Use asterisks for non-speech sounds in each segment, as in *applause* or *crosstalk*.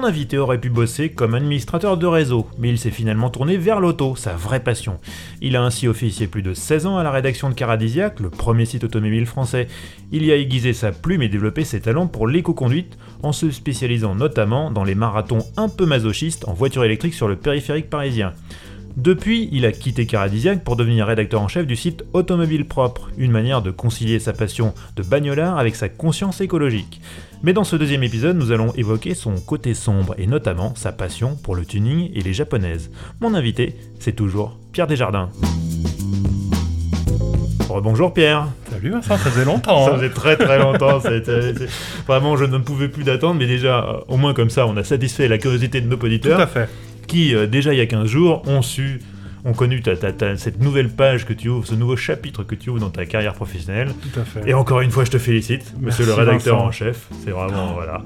Mon invité aurait pu bosser comme administrateur de réseau, mais il s'est finalement tourné vers l'auto, sa vraie passion. Il a ainsi officié plus de 16 ans à la rédaction de Caradisiac, le premier site automobile français. Il y a aiguisé sa plume et développé ses talents pour l'éco-conduite, en se spécialisant notamment dans les marathons un peu masochistes en voiture électrique sur le périphérique parisien. Depuis, il a quitté Caradisiac pour devenir rédacteur en chef du site Automobile Propre, une manière de concilier sa passion de bagnolard avec sa conscience écologique. Mais dans ce deuxième épisode, nous allons évoquer son côté sombre et notamment sa passion pour le tuning et les japonaises. Mon invité, c'est toujours Pierre Desjardins. bonjour Pierre. Salut Vincent, ça faisait longtemps. *laughs* ça hein. faisait très très longtemps. Vraiment, je ne pouvais plus d'attendre, mais déjà, euh, au moins comme ça, on a satisfait la curiosité de nos auditeurs. Tout à fait qui, euh, déjà il y a 15 jours, ont su ont connu cette nouvelle page que tu ouvres, ce nouveau chapitre que tu ouvres dans ta carrière professionnelle. Tout à fait. Et encore une fois, je te félicite, monsieur le rédacteur en chef. C'est vraiment, voilà.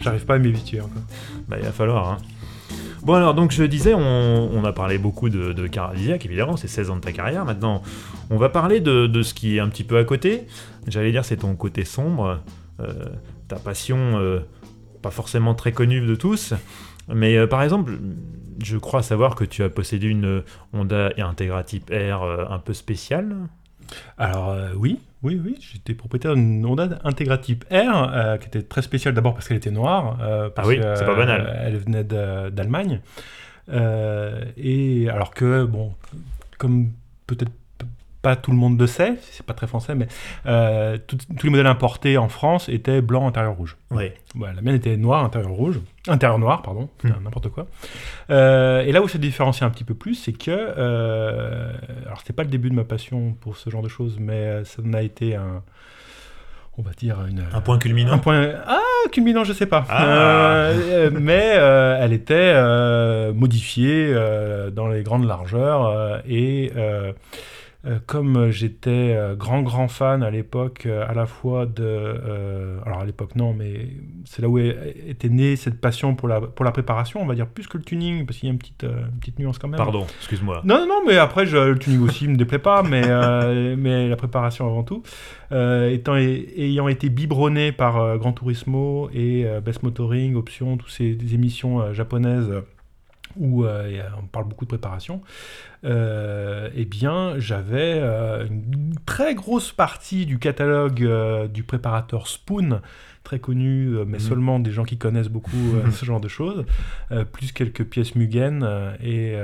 J'arrive pas à m'éviter encore. Bah, il va falloir, hein. Bon alors donc je disais, on, a parlé beaucoup de, de Caradisiac, évidemment, c'est 16 ans de ta carrière. Maintenant, on va parler de, ce qui est un petit peu à côté. J'allais dire c'est ton côté sombre, euh, ta passion euh, pas forcément très connue de tous. Mais euh, par exemple, je crois savoir que tu as possédé une Honda Integra Type R euh, un peu spéciale. Alors euh, oui, oui, oui, j'étais propriétaire d'une Honda Integra Type R qui était très spéciale d'abord parce qu'elle était noire. ah oui, c'est pas banal. elle venait d'Allemagne. et alors que, bon, comme peut-être pas tout le monde le sait, c'est pas très français, mais euh, tous les modèles importés en France étaient blanc, intérieur rouge. Oui. la mienne était noire, intérieur rouge, intérieur noir, pardon, hmm. n'importe quoi. Euh, et là où ça différencie un petit peu plus, c'est que, euh, alors c'était pas le début de ma passion pour ce genre de choses, mais ça en a été un, on va dire une, un point culminant. Un point ah culminant, je sais pas. Ah. mais elle était modifiée dans les grandes largeurs et comme j'étais euh, grand grand fan à l'époque euh, à la fois de alors à l'époque non mais c'est là où était née cette passion pour la pour la préparation on va dire plus que le tuning parce qu'il y a une petite petite nuance quand même. Pardon excuse-moi. Non non mais après je, le tuning aussi me déplaît pas mais *laughs* mais la préparation avant tout. Étant ayant été biberonné par Gran Turismo et Best Motoring Option toutes ces émissions japonaises où on parle beaucoup de préparation euh, eh bien, j'avais euh, une très grosse partie du catalogue euh, du préparateur Spoon, très connu, mais mhm. seulement des gens qui connaissent beaucoup ce genre de choses, plus quelques pièces Mugen. et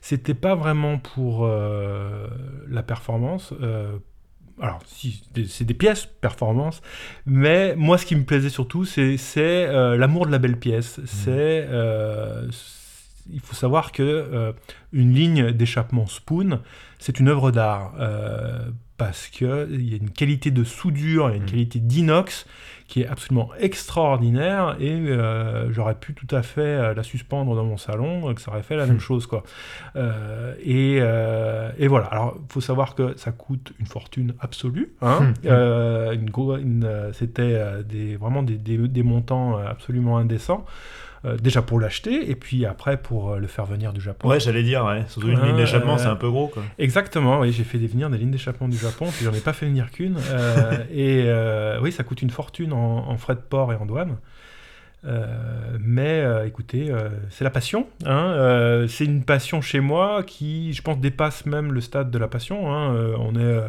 c'était pas vraiment pour la performance alors, si, c'est des pièces performance, mais moi, ce qui me plaisait surtout, c'est l'amour de la belle pièce. Mhm. C'est il faut savoir que euh, une ligne d'échappement Spoon, c'est une œuvre d'art euh, parce qu'il y a une qualité de soudure, il y a une mm. qualité d'inox qui est absolument extraordinaire et euh, j'aurais pu tout à fait la suspendre dans mon salon, que ça aurait fait la même mm. chose quoi. Et, et, voilà. Alors il faut savoir que ça coûte une fortune absolue. Hein. Mm. C'était des, vraiment des, des montants absolument indécents. Euh, déjà pour l'acheter et puis après pour euh, le faire venir du Japon. Ouais, j'allais dire, ouais. surtout une ligne d'échappement, c'est un peu gros. Quoi. Exactement, oui, j'ai fait venir des lignes d'échappement du Japon, puis j'en ai pas fait venir qu'une. Euh, et oui, ça coûte une fortune en, frais de port et en douane. mais écoutez, c'est la passion. Hein, c'est une passion chez moi qui, je pense, dépasse même le stade de la passion. Hein, on est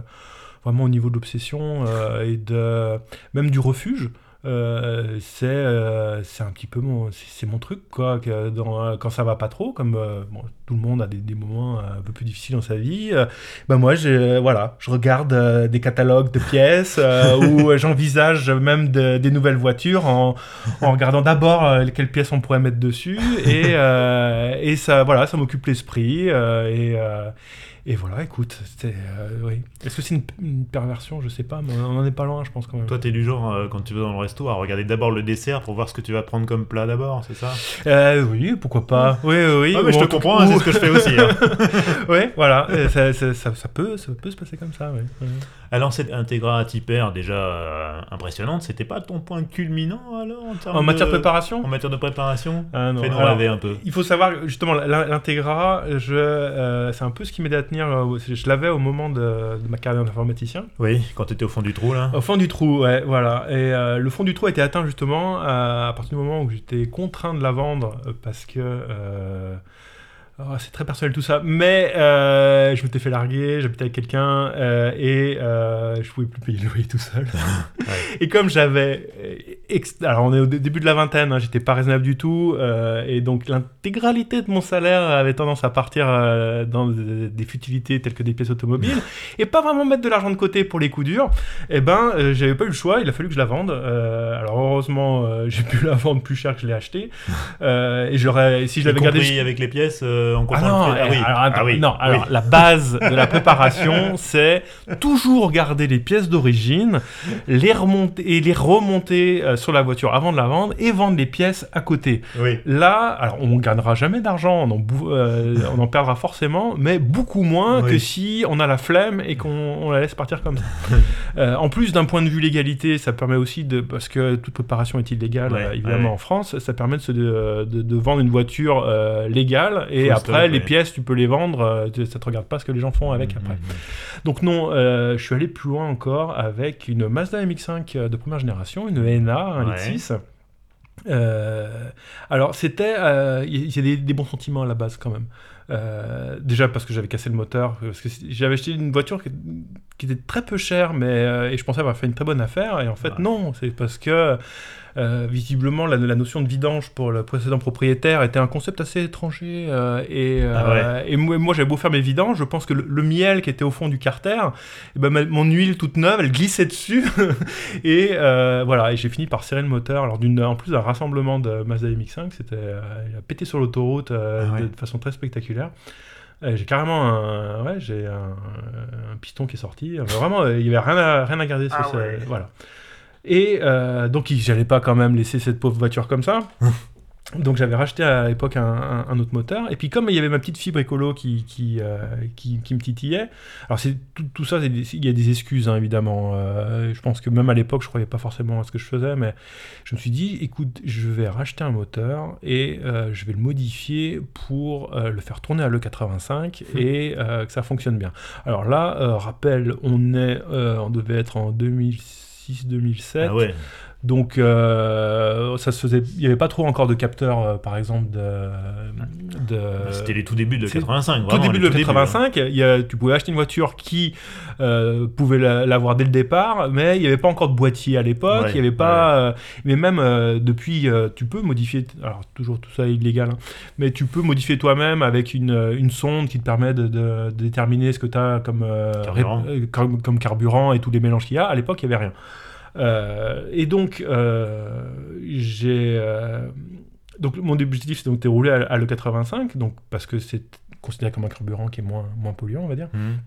vraiment au niveau de l'obsession et de même du refuge. Euh, c'est euh, c'est un petit peu mon c'est mon truc quoi que dans, quand ça va pas trop comme euh, bon, tout le monde a des, des, moments un peu plus difficiles dans sa vie ben moi je voilà je regarde des catalogues de pièces *laughs* où j'envisage même des nouvelles voitures en, en regardant d'abord quelles pièces on pourrait mettre dessus et et ça voilà ça m'occupe l'esprit et Et voilà, écoute, c'était. euh, oui. Est-ce que c'est une, une perversion? Je sais pas, mais on en est pas loin, je pense quand même. Toi, t'es du genre, euh, quand tu vas dans le resto, à regarder d'abord le dessert pour voir ce que tu vas prendre comme plat d'abord, c'est ça? Euh, oui, pourquoi pas. Oui, oui, oui. Ah, mais je te comprends, hein, c'est ce que je fais aussi. hein. *laughs* Oui, voilà. euh, Ça, ça, ça- ça peut, ça peut se passer comme ça, oui. oui. Alors, cette Integra Hyper, déjà euh, impressionnante, c'était pas ton point culminant alors en, En matière de de- préparation En matière de préparation? Ah non. Fais-nous Alors, un peu. Il faut savoir, justement, l'in- l'Integra, euh, c'est un peu ce qui m'aidait à tenir. euh, Je l'avais au moment de, de ma carrière d'informaticien. Oui, quand t'étais au fond du trou là. Au fond du trou, ouais, voilà. Et euh, le fond du trou a été atteint justement à, partir du moment où j'étais contraint de la vendre parce que. Oh, c'est très personnel tout ça, mais euh, je m'étais fait larguer, j'habitais avec quelqu'un euh, et euh, je pouvais plus payer le loyer tout seul. *laughs* Et comme j'avais, euh, alors on est au dé- début de la vingtaine, hein, j'étais pas raisonnable du tout, euh, et donc l'intégralité de mon salaire avait tendance à partir dans des, des futilités telles que des pièces automobiles, *laughs* et pas vraiment mettre de l'argent de côté pour les coups durs. Et ben, euh, j'avais pas eu le choix, il a fallu que je la vende. Alors heureusement, j'ai pu *laughs* la vendre plus cher que je l'ai achetée, et j'aurais, si je l'avais gardé avec les pièces euh, en ah non, le prix. alors, attends, ah oui. non, alors oui. la base de la préparation, *laughs* c'est toujours garder les pièces d'origine, les remonter et les remonter euh, sur la voiture avant de la vendre et vendre les pièces à côté. Là, alors on gagnera jamais d'argent, on, en euh, on en perdra forcément, mais beaucoup moins que si on a la flemme et qu'on on la laisse partir comme ça. *laughs* Euh, en plus, d'un point de vue légalité, ça permet aussi de, parce que toute préparation est illégale, évidemment en France, ça permet de, se- de, de- de vendre une voiture légale et Full après les pièces, tu peux les vendre, euh, ça te regarde pas ce que les gens font avec après. Mhm. Donc non, euh, je suis allé plus loin encore avec une Mazda MX-5 de première génération, une NA, un Ouais. litre 6. Euh, alors c'était, euh, il y a des, des bons sentiments à la base quand même. Euh, déjà parce que j'avais cassé le moteur, parce que j'avais acheté une voiture qui, qui était très peu chère, mais euh, et je pensais avoir fait une très bonne affaire, et en fait Ouais. non, c'est parce que euh, visiblement la, la notion de vidange pour le précédent propriétaire était un concept assez étranger, euh, et, euh, Ah et moi, moi, j'avais beau faire mes vidanges, je pense que le, le miel qui était au fond du carter, eh ben, ma- mon huile toute neuve, elle glissait dessus, *laughs* et euh, voilà, et j'ai fini par serrer le moteur, alors d'une, en plus d'un rassemblement de Mazda MX-5, c'était, euh, il a pété sur l'autoroute euh, Ah ouais. de, de façon très spectaculaire. J'ai carrément un, ouais, j'ai un, un piston qui est sorti. Vraiment, il y avait rien à, rien à garder sur Ah ce- ouais. voilà. Et euh, donc, j'allais pas quand même laisser cette pauvre voiture comme ça. *laughs* Donc j'avais racheté à l'époque un, un- un autre moteur. Et puis comme il y avait ma petite fibre écolo qui, qui, euh, qui, qui me titillait, alors c'est tout, tout ça, il y a des excuses hein, évidemment. Euh, je pense que même à l'époque, je croyais pas forcément à ce que je faisais, mais je me suis dit, écoute, je vais racheter un moteur et euh, je vais le modifier pour le faire tourner à l'E85 et euh, que ça fonctionne bien. Alors là, rappel, on est, on devait être en 2006-2007. Ah ouais. Donc, euh, ça se faisait. Il n'y avait pas trop encore de capteurs, euh, par exemple, de. de C'était les tout débuts de c'est 85. tout début de tout débuts, hein. 85, il y a- tu pouvais acheter une voiture qui euh, pouvait la- l'avoir dès le départ, mais il n'y avait pas encore de boîtier à l'époque, Ouais, il y avait pas, mais même depuis, tu peux modifier, alors toujours tout ça est illégal, hein, mais tu peux modifier toi-même avec une, une sonde qui te permet de, de- de déterminer ce que tu as comme, Carburant. ré- comme, comme carburant et tous les mélanges qu'il y a. À l'époque, il n'y avait rien. Euh, et donc, euh, j'ai. euh, donc, mon objectif, c'est donc de rouler à, à l'E85, donc, parce que c'est considéré comme un carburant qui est moins, moins polluant, on va dire. Mhm.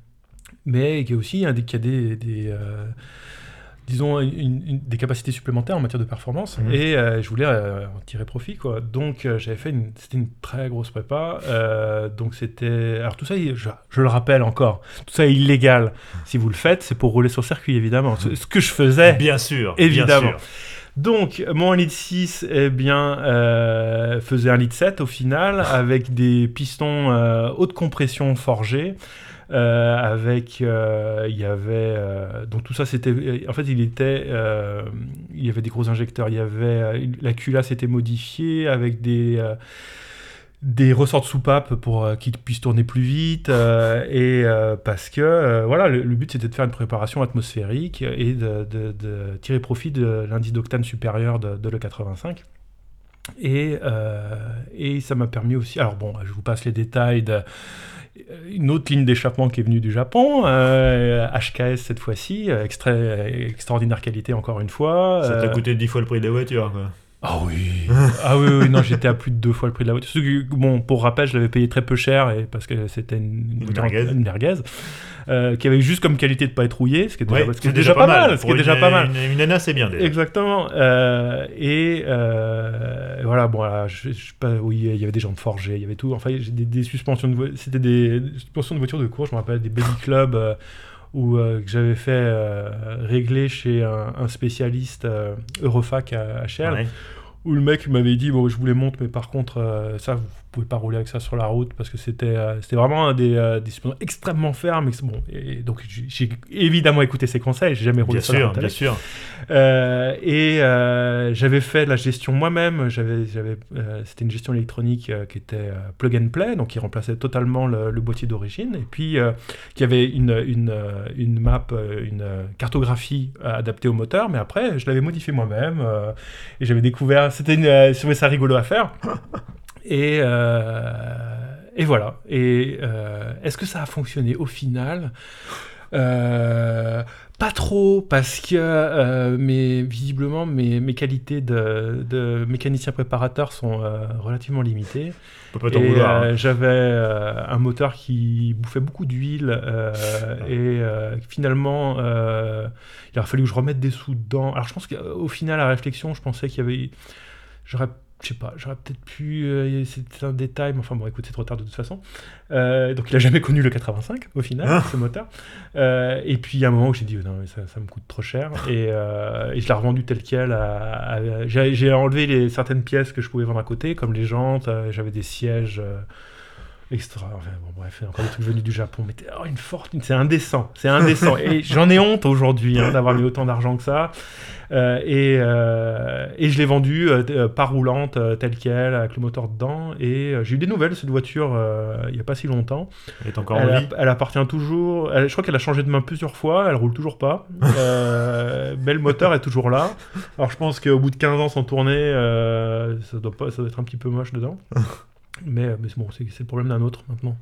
Mais qui a aussi des, qui a des. des, euh, disons, une- une- des capacités supplémentaires en matière de performance. Mhm. Et euh, je voulais euh, en tirer profit, quoi. Donc, euh, j'avais fait une. C'était une très grosse prépa. donc, c'était. Alors, tout ça, je, je le rappelle encore, tout ça est illégal. Si vous le faites, c'est pour rouler sur circuit, évidemment. Ce, ce que je faisais. Bien sûr. Évidemment. bien sûr. Donc, mon litre 6 eh bien, euh, faisait un litre 7 au final, avec des pistons euh, haute compression forgés. Euh, avec, euh, il y avait, euh, donc tout ça c'était, en fait il était, il y avait des gros injecteurs, il y avait, la culasse était modifiée avec des, des ressorts de soupape pour euh, qu'ils puissent tourner plus vite et parce que voilà le, but c'était de faire une préparation atmosphérique et de, tirer profit de l'indice d'octane supérieur de, de l'E85 et, et ça m'a permis aussi alors bon je vous passe les détails de une autre ligne d'échappement qui est venue du Japon, euh, HKS cette fois-ci, euh, extraordinaire qualité encore une fois. Ça t'a euh, coûté 10 fois le prix de la voiture, quoi. Ah oui, *laughs* ah oui, oui, non, j'étais à plus de deux fois le prix de la voiture. Que, bon, pour rappel, je l'avais payé très peu cher et parce que c'était une, Une voiture- merguez. une merguez, euh, qui avait juste comme qualité de pas être rouillée, ce qui est déjà, Ouais, ce qui est déjà pas mal, ce qui est déjà une- pas mal. Une, une nana, c'est bien déjà. Exactement. euh, et euh, voilà, bon, là, je, pas, oui, il y avait des jambes forgées, il y avait tout. Enfin, j'ai des, des suspensions de c'était des, des suspensions de voitures de course, je me rappelle des Baby Club où, euh, que j'avais fait euh, régler chez un, un spécialiste euh, Eurofac à, à Chelles, Ouais. où le mec m'avait dit bon, je vous les montre, mais par contre, ça, vous pouvez pas rouler avec ça sur la route parce que c'était euh, c'était vraiment des, euh, des suspensions extrêmement fermes. Bon, et donc j'ai évidemment écouté ses conseils, j'ai jamais roulé Bien sur la sûr, route bien avec. sûr. Euh, et euh, j'avais fait la gestion moi-même. J'avais, j'avais, euh, c'était une gestion électronique qui était plug and play, donc qui remplaçait totalement le, le boîtier d'origine, et puis qui avait une, une, une map, une cartographie adaptée au moteur. Mais après, je l'avais modifié moi-même et j'avais découvert. C'était, une, je trouvais ça rigolo à faire. Et, euh, et voilà. Et euh, est-ce que ça a fonctionné au final? Euh, Pas trop, parce que euh, mes, visiblement mes, mes qualités de, de mécanicien préparateur sont euh, relativement limitées. On peut pas t'en Et vouloir. euh, hein. j'avais un moteur qui bouffait beaucoup d'huile euh, et finalement il a fallu que je remette des sous dedans. Alors je pense qu'au final à la réflexion je pensais qu'il y avait j'aurais je sais pas, j'aurais peut-être pu. euh, C'était un détail, mais enfin bon, écoute, c'est trop tard de toute façon. Euh, donc il a jamais connu le 85 au final, Ah. ce moteur. Euh, et puis il y a un moment où j'ai dit, non, mais ça, ça me coûte trop cher. *laughs* Et, euh, et je l'ai revendu tel quel. à- à- J'ai enlevé les, certaines pièces que je pouvais vendre à côté, comme les jantes, j'avais des sièges. Extra, enfin, bon, bref, encore des trucs venus du Japon, mais oh, une fortune, c'est indécent, c'est indécent. et j'en ai honte aujourd'hui hein, d'avoir mis autant d'argent que ça. Euh, et, euh, et je l'ai vendu euh, euh, pas roulante, telle qu'elle, avec le moteur dedans. Et j'ai eu des nouvelles de cette voiture il n'y a pas si longtemps. Elle est encore Elle, en a- vie. elle appartient toujours. elle- je crois qu'elle a changé de main plusieurs fois. Elle roule toujours pas. *laughs* Mais le moteur est toujours là. Alors je pense qu'au bout de 15 ans sans tourner, ça, doit pas, ça doit être un petit peu moche dedans. *laughs* Mais, euh, mais c'est bon, c'est c'est le problème d'un autre maintenant.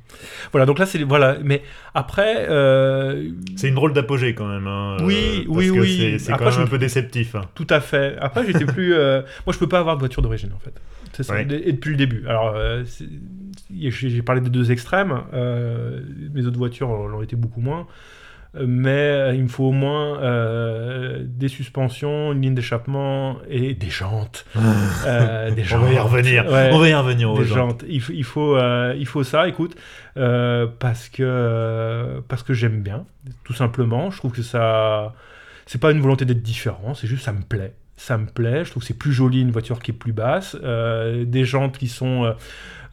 Voilà, donc là, c'est. Voilà, mais après. euh, C'est une drôle d'apogée quand même. hein, Oui, euh, oui, que oui. c'est- quand même un peu déceptif. hein. Tout à fait. Après, j'étais plus. euh, Moi, je peux pas avoir de voiture d'origine, en fait. C'est ça. Ouais. Et depuis le début. Alors, j'ai parlé des deux extrêmes. Mes autres voitures l'ont été beaucoup moins. Euh, Mais euh, il me faut au moins euh, des suspensions, une ligne d'échappement et des jantes. *laughs* Euh, des On va y jantes. revenir. Ouais On va y revenir aux des gens. jantes. Il, faut- il faut, euh, il faut ça, écoute, euh, parce que, euh, parce que j'aime bien, tout simplement. Je trouve que ça. C'est pas une volonté d'être différent, c'est juste ça me plaît. Ça me plaît, je trouve que c'est plus joli une voiture qui est plus basse. euh, des jantes qui sont.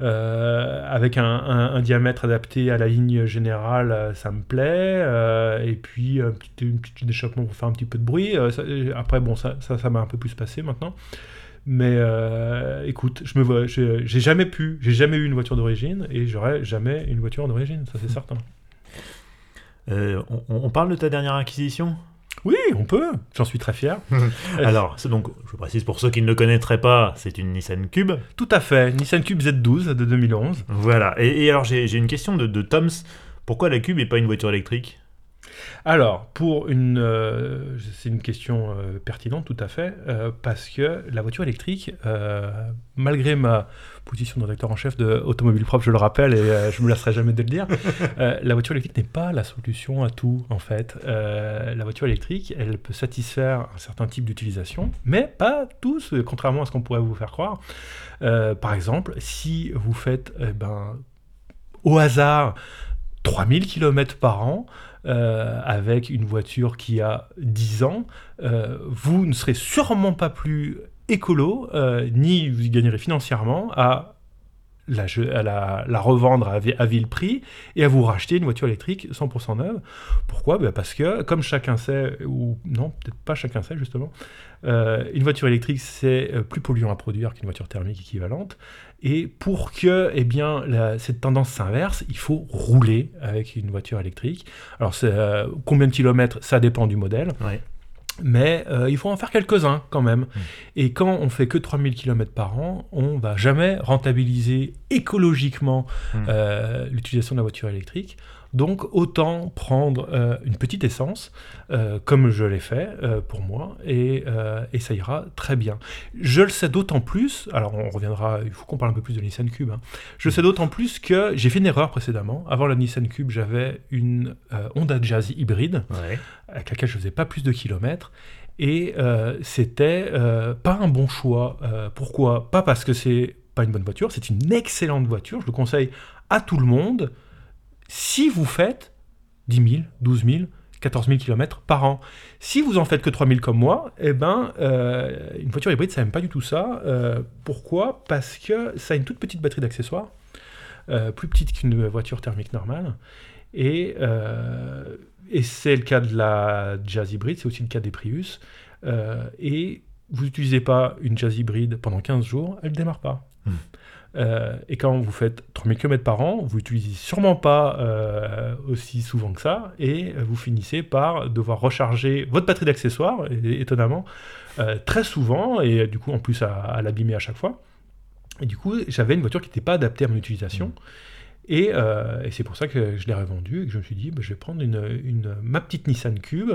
Euh, avec un, un- un diamètre adapté à la ligne générale, euh, ça me plaît. euh, et puis, un petit, une petite échappement pour faire un petit peu de bruit. ça- après, bon, ça ça ça m'a un peu plus passé maintenant. Mais euh, écoute, je me vois, j'ai jamais pu, j'ai jamais eu une voiture d'origine et j'aurai jamais une voiture d'origine, ça c'est certain. Euh, on, on parle de ta dernière acquisition? Oui, on peut, j'en suis très fier. *laughs* Alors, c'est donc, je précise pour ceux qui ne le connaîtraient pas, c'est une Nissan Cube. Tout à fait, Nissan Cube Z12 de 2011. Voilà. Et, et alors, j'ai j'ai une question de, de Toms. Pourquoi la Cube et pas une voiture électrique? Alors, pour une, euh, c'est une question euh, pertinente, tout à fait, euh, parce que la voiture électrique, malgré ma position de rédacteur en chef de Automobile Propre, je le rappelle, et je me lasserai jamais de le dire, la voiture électrique n'est pas la solution à tout, en fait. La voiture électrique, elle peut satisfaire un certain type d'utilisation, mais pas tous, contrairement à ce qu'on pourrait vous faire croire. Par exemple, si vous faites, eh ben, au hasard, 3000 km par an, euh, avec une voiture qui a 10 ans, euh, vous ne serez sûrement pas plus écolo, euh, ni vous y gagnerez financièrement à la, la, la revendre à, à vil prix et à vous racheter une voiture électrique 100% neuve. Pourquoi? Ben Parce que, comme chacun sait, ou non, peut-être pas chacun sait justement, euh, une voiture électrique c'est euh, plus polluant à produire qu'une voiture thermique équivalente. Et pour que eh bien, cette tendance s'inverse, il faut rouler avec une voiture électrique. Alors, euh, combien de kilomètres? Ça dépend du modèle. Ouais. Mais euh, il faut en faire quelques-uns quand même. Mm. Et quand on fait que 3000 km par an, on va jamais rentabiliser écologiquement Mm. euh, l'utilisation de la voiture électrique. Donc autant prendre euh, une petite essence, euh, comme je l'ai fait euh, pour moi, et, et, ça ira très bien. Je le sais d'autant plus, alors on reviendra, il faut qu'on parle un peu plus de Nissan Cube, hein. je le sais d'autant plus que j'ai fait une erreur précédemment. Avant la Nissan Cube, j'avais une Honda Jazz hybride, avec laquelle je faisais pas plus de kilomètres, et c'était pas un bon choix. pourquoi? Pas parce que c'est pas une bonne voiture, c'est une excellente voiture, je le conseille à tout le monde si vous faites 10 000, 12 000, 14 000 km par an. Si vous en faites que 3 000 comme moi, eh ben, euh, une voiture hybride, ça n'aime pas du tout ça. Euh, pourquoi? Parce que ça a une toute petite batterie d'accessoires, euh, plus petite qu'une voiture thermique normale. Et, c'est le cas de la Jazz hybride, c'est aussi le cas des Prius. et vous n'utilisez pas une Jazz hybride pendant 15 jours, elle ne démarre pas. Hmm. Euh, et quand vous faites 3000 km par an, vous n'utilisez sûrement pas euh, aussi souvent que ça, et vous finissez par devoir recharger votre batterie d'accessoires, étonnamment, euh, très souvent, et du coup en plus à, l'abîmer à chaque fois. Et du coup, j'avais une voiture qui n'était pas adaptée à mon utilisation. Mmh. Et, c'est pour ça que je l'ai revendue et que je me suis dit, bah, je vais prendre une, ma petite Nissan Cube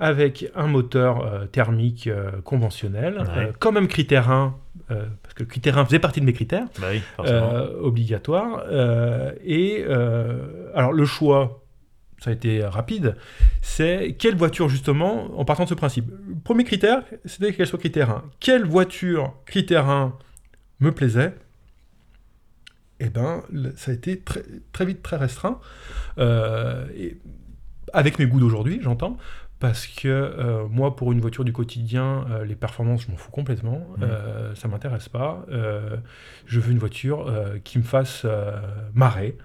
avec un moteur thermique conventionnel, quand même critère 1 euh, parce que le critère 1 faisait partie de mes critères bah euh, obligatoires. Euh, et alors le choix, ça a été rapide, c'est quelle voiture justement, en partant de ce principe. Le premier critère, c'était qu'elle soit critère 1. Quelle voiture critère 1 me plaisait? Eh ben, ça a été très, très vite très restreint. et avec mes goûts d'aujourd'hui, j'entends parce que euh, moi, pour une voiture du quotidien, euh, les performances, je m'en fous complètement. Ça mmh. Euh, ça m'intéresse pas. je veux une voiture qui me fasse marrer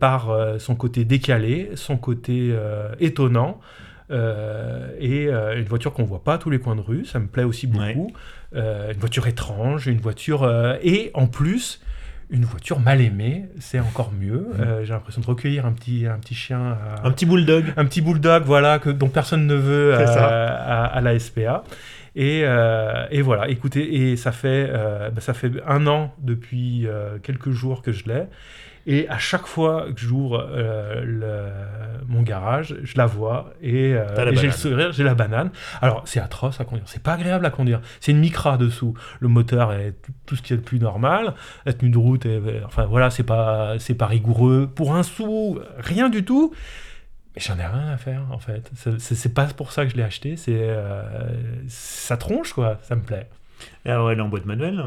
par son côté décalé, son côté étonnant. et une voiture qu'on voit pas à tous les coins de rue, ça me plaît aussi beaucoup. une voiture étrange, une voiture et en plus une voiture mal aimée, c'est encore mieux. Mmh. Euh, j'ai l'impression de recueillir un petit, un petit chien. un petit bulldog. Un petit bulldog, voilà, que, dont personne ne veut euh, à, la SPA. Et, euh, et, voilà, écoutez, et ça fait, bah, ça fait un an depuis quelques jours que je l'ai. Et à chaque fois que j'ouvre euh, mon garage, je la vois et, euh, j'ai le sourire, j'ai la banane. Alors c'est atroce à conduire, c'est pas agréable à conduire. C'est une micra dessous. Le moteur est tout, ce qui est le plus normal. La tenue de route, est, enfin voilà, c'est pas, c'est pas rigoureux. Pour un sou, rien du tout. Mais j'en ai rien à faire en fait. C'est pas pour ça que je l'ai acheté. C'est euh, ça tronche quoi. Ça me plaît. Alors, elle est en boîte manuelle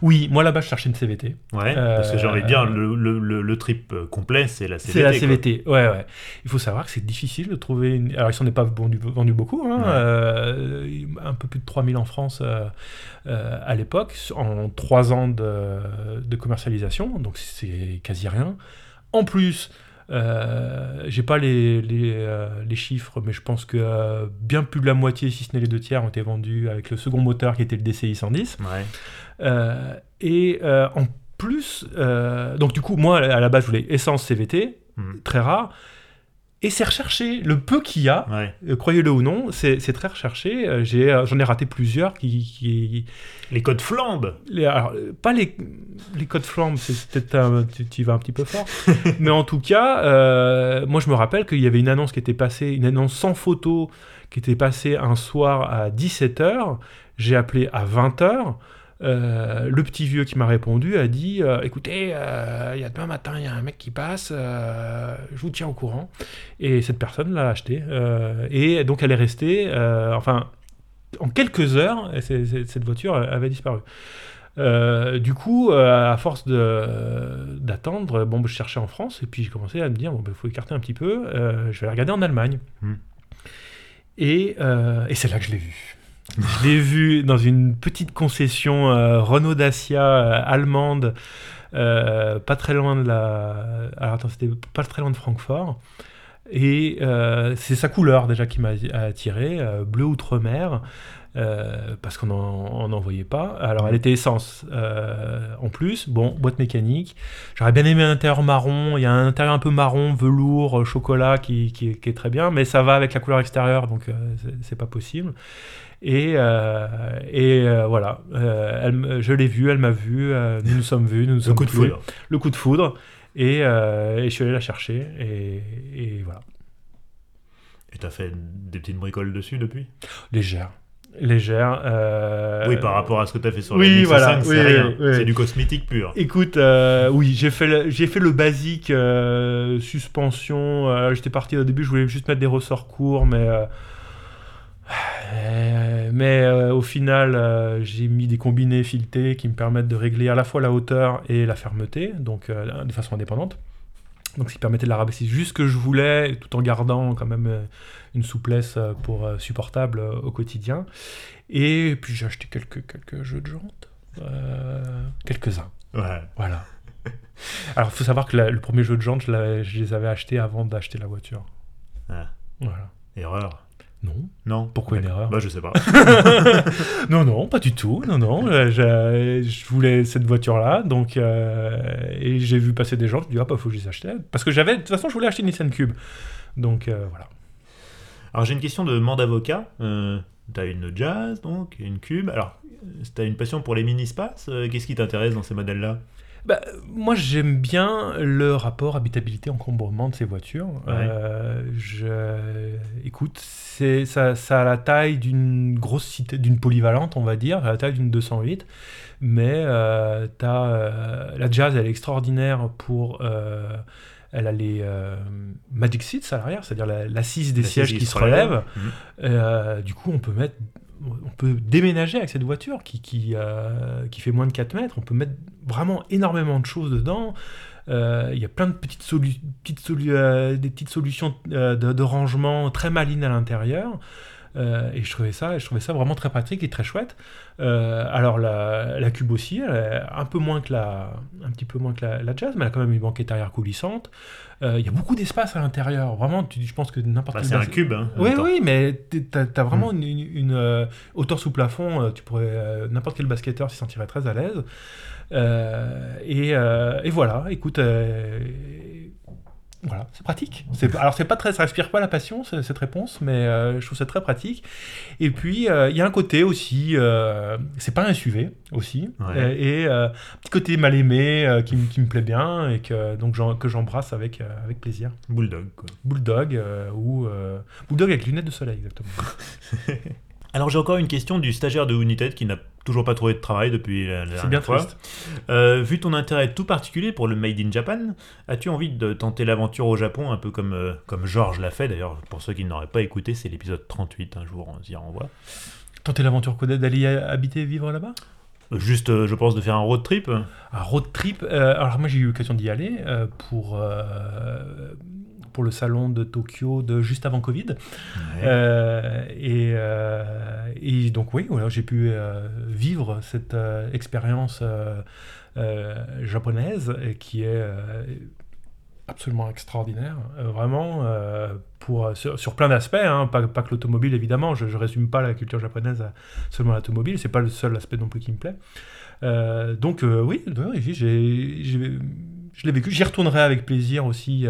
Oui, moi là-bas, je cherchais une CVT. Ouais, parce que j'ai envie de dire, le, le, le, trip complet, c'est la CVT. C'est la CVT, ouais, ouais. Il faut savoir que c'est difficile de trouver une. Alors, ils s'en est pas vendu, vendu beaucoup, hein, euh, un peu plus de 3000 en France euh, euh, à l'époque, en 3 ans de, de commercialisation, donc c'est quasi rien. En plus, euh, j'ai pas les, les, euh, les, chiffres, mais je pense que euh, bien plus de la moitié, si ce n'est les deux tiers, ont été vendus avec le second moteur qui était le DCI 110. et en plus, donc du coup, moi à la base, je voulais essence CVT, hmm. très rare. Et c'est recherché. Le peu qu'il y a, euh, croyez-le ou non, c'est très recherché. Euh, euh, j'en ai, raté plusieurs qui. Les codes flambent alors, Pas les, les codes flambes, c'est peut-être tu, y vas un petit peu fort. *laughs* Mais en tout cas, moi je me rappelle qu'il y avait une annonce qui était passée, une annonce sans photo, qui était passée un soir à 17h. J'ai appelé à 20h. Euh, le petit vieux qui m'a répondu a dit euh, écoutez, euh, il y a demain matin, il y a un mec qui passe, je vous tiens au courant. Et cette personne l'a acheté. et donc elle est restée, enfin, en quelques heures, cette voiture avait disparu. du coup, à force d'attendre, bon, je cherchais en France et puis j'ai commencé à me dire bon, il ben, faut écarter un petit peu. je vais la regarder en Allemagne. Hmm. Et, et c'est là que je l'ai vue. Je l'ai vu dans une petite concession euh, Renault Dacia euh, allemande, euh, pas très loin de la. Alors attends, c'était pas très loin de Francfort. Et c'est sa couleur déjà qui m'a attiré, bleu outre-mer. parce qu'on n'en voyait pas. Alors, elle était essence en plus. Bon, boîte mécanique. J'aurais bien aimé un intérieur marron. Il y a un intérieur un peu marron, velours, chocolat qui, qui, est très bien, mais ça va avec la couleur extérieure, donc c'est pas possible. Et, euh, et euh, voilà, euh, elle, je l'ai vue, elle m'a vu, nous nous sommes vus. Nous nous le coup de foudre. Le coup de foudre. Et, et je suis allé la chercher. Et, et voilà. Et t'as fait des petites bricoles dessus depuis? Légère. Légère. euh, Oui, par rapport à ce que t'as fait sur oui, MX5, voilà, c'est oui, rien. oui, oui. C'est du cosmétique pur. Écoute, euh, oui, j'ai fait, le, j'ai fait le basique euh, suspension. J'étais parti au début, je voulais juste mettre des ressorts courts, mais. Euh, mais euh, au final, euh, j'ai mis des combinés filetés qui me permettent de régler à la fois la hauteur et la fermeté, donc de façon indépendante. Donc, ce qui permettait de la rabaisser juste ce que je voulais, tout en gardant quand même une souplesse pour supportable au quotidien. Et puis, j'ai acheté quelques, quelques jeux de jantes. Euh, quelques-uns. Ouais. Voilà. Alors, il faut savoir que la- le premier jeu de je, l'avais- je les avais achetés avant d'acheter la voiture. Ah. Voilà. Erreur. Non. Non Pourquoi une erreur Bah, je sais pas. *laughs* Non, non, pas du tout. Non, non. euh, Je, je voulais cette voiture-là, donc euh, et j'ai vu passer des gens. Je me dis ah bah faut que je les achète parce que j'avais de toute façon je voulais acheter une Nissan Cube. Donc euh, voilà. Alors, j'ai une question de demande d'avocat. Euh, t'as une Jazz, donc, une Cube. Alors, t'as une passion pour les mini-spaces. euh, Qu'est-ce qui t'intéresse dans ces modèles-là? Bah, moi, j'aime bien le rapport habitabilité-encombrement de ces voitures. Ouais. Euh, je... Écoute, c'est, ça, ça a la taille d'une grosse cité, d'une polyvalente, on va dire, à la taille d'une 208. Mais euh, t'as, euh, la Jazz, elle est extraordinaire pour... elle a les euh, Magic Seats à l'arrière, c'est-à-dire la- l'assise des sièges qui qui se. Mhm. Euh, du coup, on peut mettre, on peut déménager avec cette voiture qui, qui, euh, qui fait moins de 4 mètres. On peut mettre vraiment énormément de choses dedans. Euh, Il y a plein de petites, solu- petites solu- euh, des petites solutions euh, de, de rangement très malines à l'intérieur. Et je trouvais ça, je trouvais ça vraiment très pratique et très chouette. Alors la, la Cube aussi, elle est un peu moins que la, un petit peu moins que la, la Jazz, mais elle a quand même une banquette arrière coulissante. Il y a beaucoup d'espace à l'intérieur. Vraiment, tu- je pense que n'importe Bah, quel c'est un cube. Hein, oui, oui, mais t'as as vraiment une, une- une, hauteur sous plafond. tu pourrais n'importe quel basketteur s'y sentirait très à l'aise. Euh, et, euh, et voilà, écoute, euh, voilà, c'est pratique. Alors c'est pas très, ça respire pas la passion ce- cette réponse, mais euh, je trouve ça très pratique. Et puis euh, il y a un côté aussi, euh, c'est pas un SUV aussi, Ouais. Et un petit côté mal aimé qui, me- qui me plaît bien et que donc que j'embrasse avec avec plaisir. Bulldog, quoi. Bulldog ou Bulldog avec lunettes de soleil exactement. *laughs* Alors, j'ai encore une question du stagiaire de United qui n'a toujours pas trouvé de travail depuis la, la C'est dernière bien fois. triste. Euh, vu ton intérêt tout particulier pour le Made in Japan, as-tu envie de tenter l'aventure au Japon un peu comme, euh, comme Georges l'a fait D'ailleurs, pour ceux qui n'auraient pas écouté, c'est l'épisode 38, un jour on s'y renvoie. Tenter l'aventure quoi d'aller y habiter et vivre là-bas? Juste, euh, je pense, de faire un road trip. Un road trip. euh, alors moi j'ai eu l'occasion d'y aller pour pour le salon de Tokyo de juste avant Covid. Euh, et, euh, et donc oui, voilà, j'ai pu euh, vivre cette expérience japonaise qui est absolument extraordinaire. Vraiment, euh, pour, sur, sur plein d'aspects, hein, pas, pas que l'automobile évidemment, je ne résume pas la culture japonaise à seulement l'automobile, c'est pas le seul aspect non plus qui me plaît. Euh, donc euh, oui, oui, j'ai- je l'ai vécu, j'y retournerai avec plaisir aussi.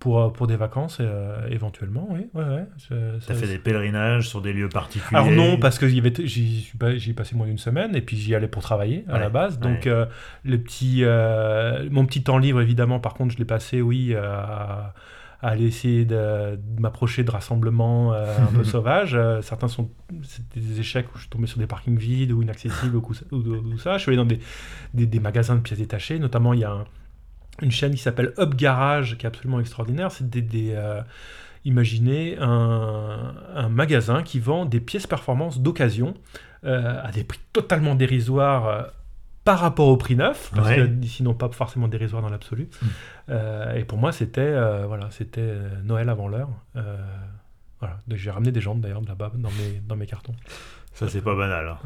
Euh, pour, pour des vacances euh, éventuellement, oui. Ouais, ouais, T'as ça- fait des pèlerinages sur des lieux particuliers alors non, parce que j'y avais- j'y suis pas- j'y ai passé moins d'une semaine et puis j'y allais pour travailler à Ouais, la base. Donc ouais. euh, le petit, euh, mon petit temps libre évidemment, par contre, je l'ai passé, oui, à, à aller essayer de, de m'approcher de rassemblements un peu *laughs* sauvages. Certains sont c'était des échecs où je suis tombé sur des parkings vides ou inaccessibles ou, ou ça. Je suis allé dans des, des, des magasins de pièces détachées, notamment il y a un- une chaîne qui s'appelle Up Garage qui est absolument extraordinaire. C'est des, des, euh, imaginez un, un magasin qui vend des pièces performance d'occasion euh, à des prix totalement dérisoires euh, par rapport au prix neuf, parce Ouais. que sinon pas forcément dérisoires dans l'absolu. Mm. Et pour moi, c'était voilà, c'était Noël avant l'heure. Voilà. J'ai ramené des jambes d'ailleurs de là-bas dans mes, dans mes cartons. Ça, c'est pas banal. hein.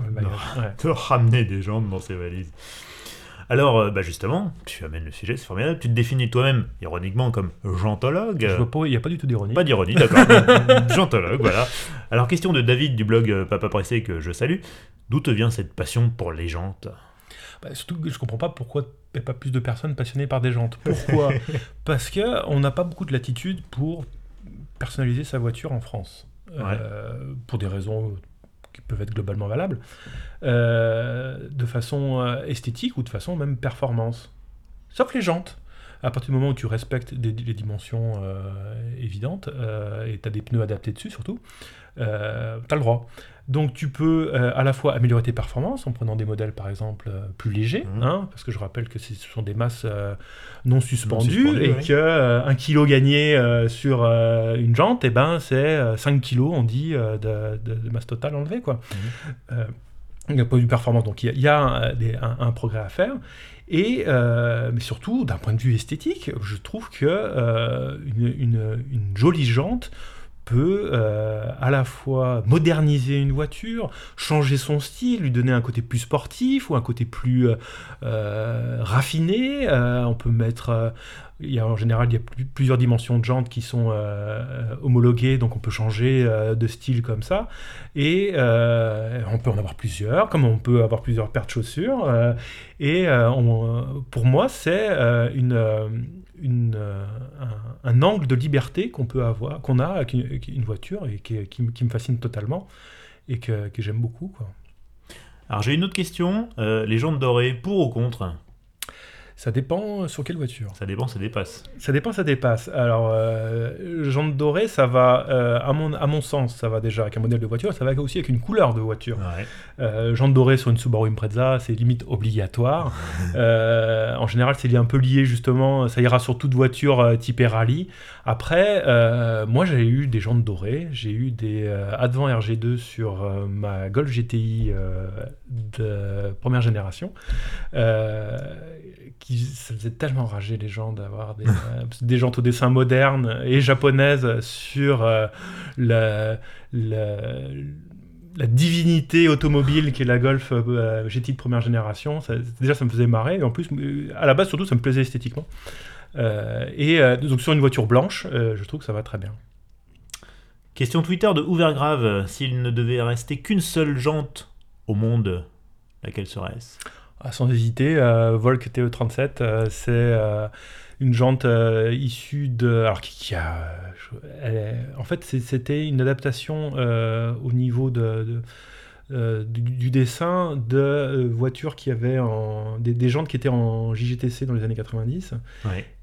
Ouais. *laughs* de ramener des jambes dans ses valises. Alors, euh, bah justement, tu amènes le sujet, c'est formidable. Tu te définis toi-même, ironiquement, comme jantologue. Je vois pas, il n'y a pas du tout d'ironie. Pas d'ironie, d'accord. *laughs* jantologue, voilà. Alors, question de David du blog euh, Papa Pressé que je salue. D'où te vient cette passion pour les jantes? Bah, surtout que je comprends pas pourquoi il n'y a pas plus de personnes passionnées par des jantes. Pourquoi? *laughs* Parce que on n'a pas beaucoup de latitude pour personnaliser sa voiture en France. Euh, pour des raisons qui peuvent être globalement valables. Euh, de façon euh, esthétique ou de façon même performance. Sauf les jantes. À partir du moment où tu respectes des, les dimensions évidentes et tu as des pneus adaptés dessus surtout, tu as le droit. Donc tu peux euh, à la fois améliorer tes performances en prenant des modèles par exemple euh, plus légers, mmh. hein, parce que je rappelle que ce sont des masses euh, non suspendues et que un kilo gagné sur une jante, et eh ben c'est 5 kilos on dit de, masse totale enlevée quoi. Mmh. il n'y a pas eu performance, donc il y a, un, progrès à faire. Et mais surtout, d'un point de vue esthétique, je trouve que une, une, jolie jante peut euh, à la fois moderniser une voiture, changer son style, lui donner un côté plus sportif ou un côté plus euh, euh, raffiné. on peut mettre en général, il y a plusieurs dimensions de jantes qui sont homologuées, donc on peut changer de style comme ça. Et on peut en avoir plusieurs, comme on peut avoir plusieurs paires de chaussures. et pour moi, c'est une euh, un, angle de liberté qu'on peut avoir, qu'on a avec une, voiture et qui, me fascine totalement et que, que j'aime beaucoup. Quoi. Alors j'ai une autre question. Euh, les jantes dorées, pour ou contre? Ça dépend sur quelle voiture. Ça dépend, ça dépasse. Ça dépend, ça dépasse. Alors, euh, jante dorée, ça va, euh, à, mon, à mon sens, ça va déjà avec un modèle de voiture, ça va aussi avec une couleur de voiture. Ouais. Euh, jante dorée sur une Subaru Impreza, c'est limite obligatoire. *laughs* Euh, en général, c'est un peu lié justement, ça ira sur toute voiture type rallye. Après, moi j'ai eu des jantes dorées, j'ai eu des Advent RG2 sur ma Golf GTI de première génération ça faisait tellement rager les gens d'avoir des, euh, *laughs* des jantes au dessin moderne et japonaises sur euh, la, divinité automobile qui est la Golf euh, GT de première génération. déjà, ça me faisait marrer. Et en plus, à la base, surtout, ça me plaisait esthétiquement. et donc, sur une voiture blanche, je trouve que ça va très bien. Question Twitter de Ouvergrave. S'il ne devait rester qu'une seule jante au monde, laquelle serait-ce? Sans hésiter, euh, Volk TE37, euh, c'est euh, une jante issue de. En fait, c'était une adaptation au niveau de euh, du, dessin de euh, voitures qui avaient en, des, jantes qui étaient en JGTC dans les années 90.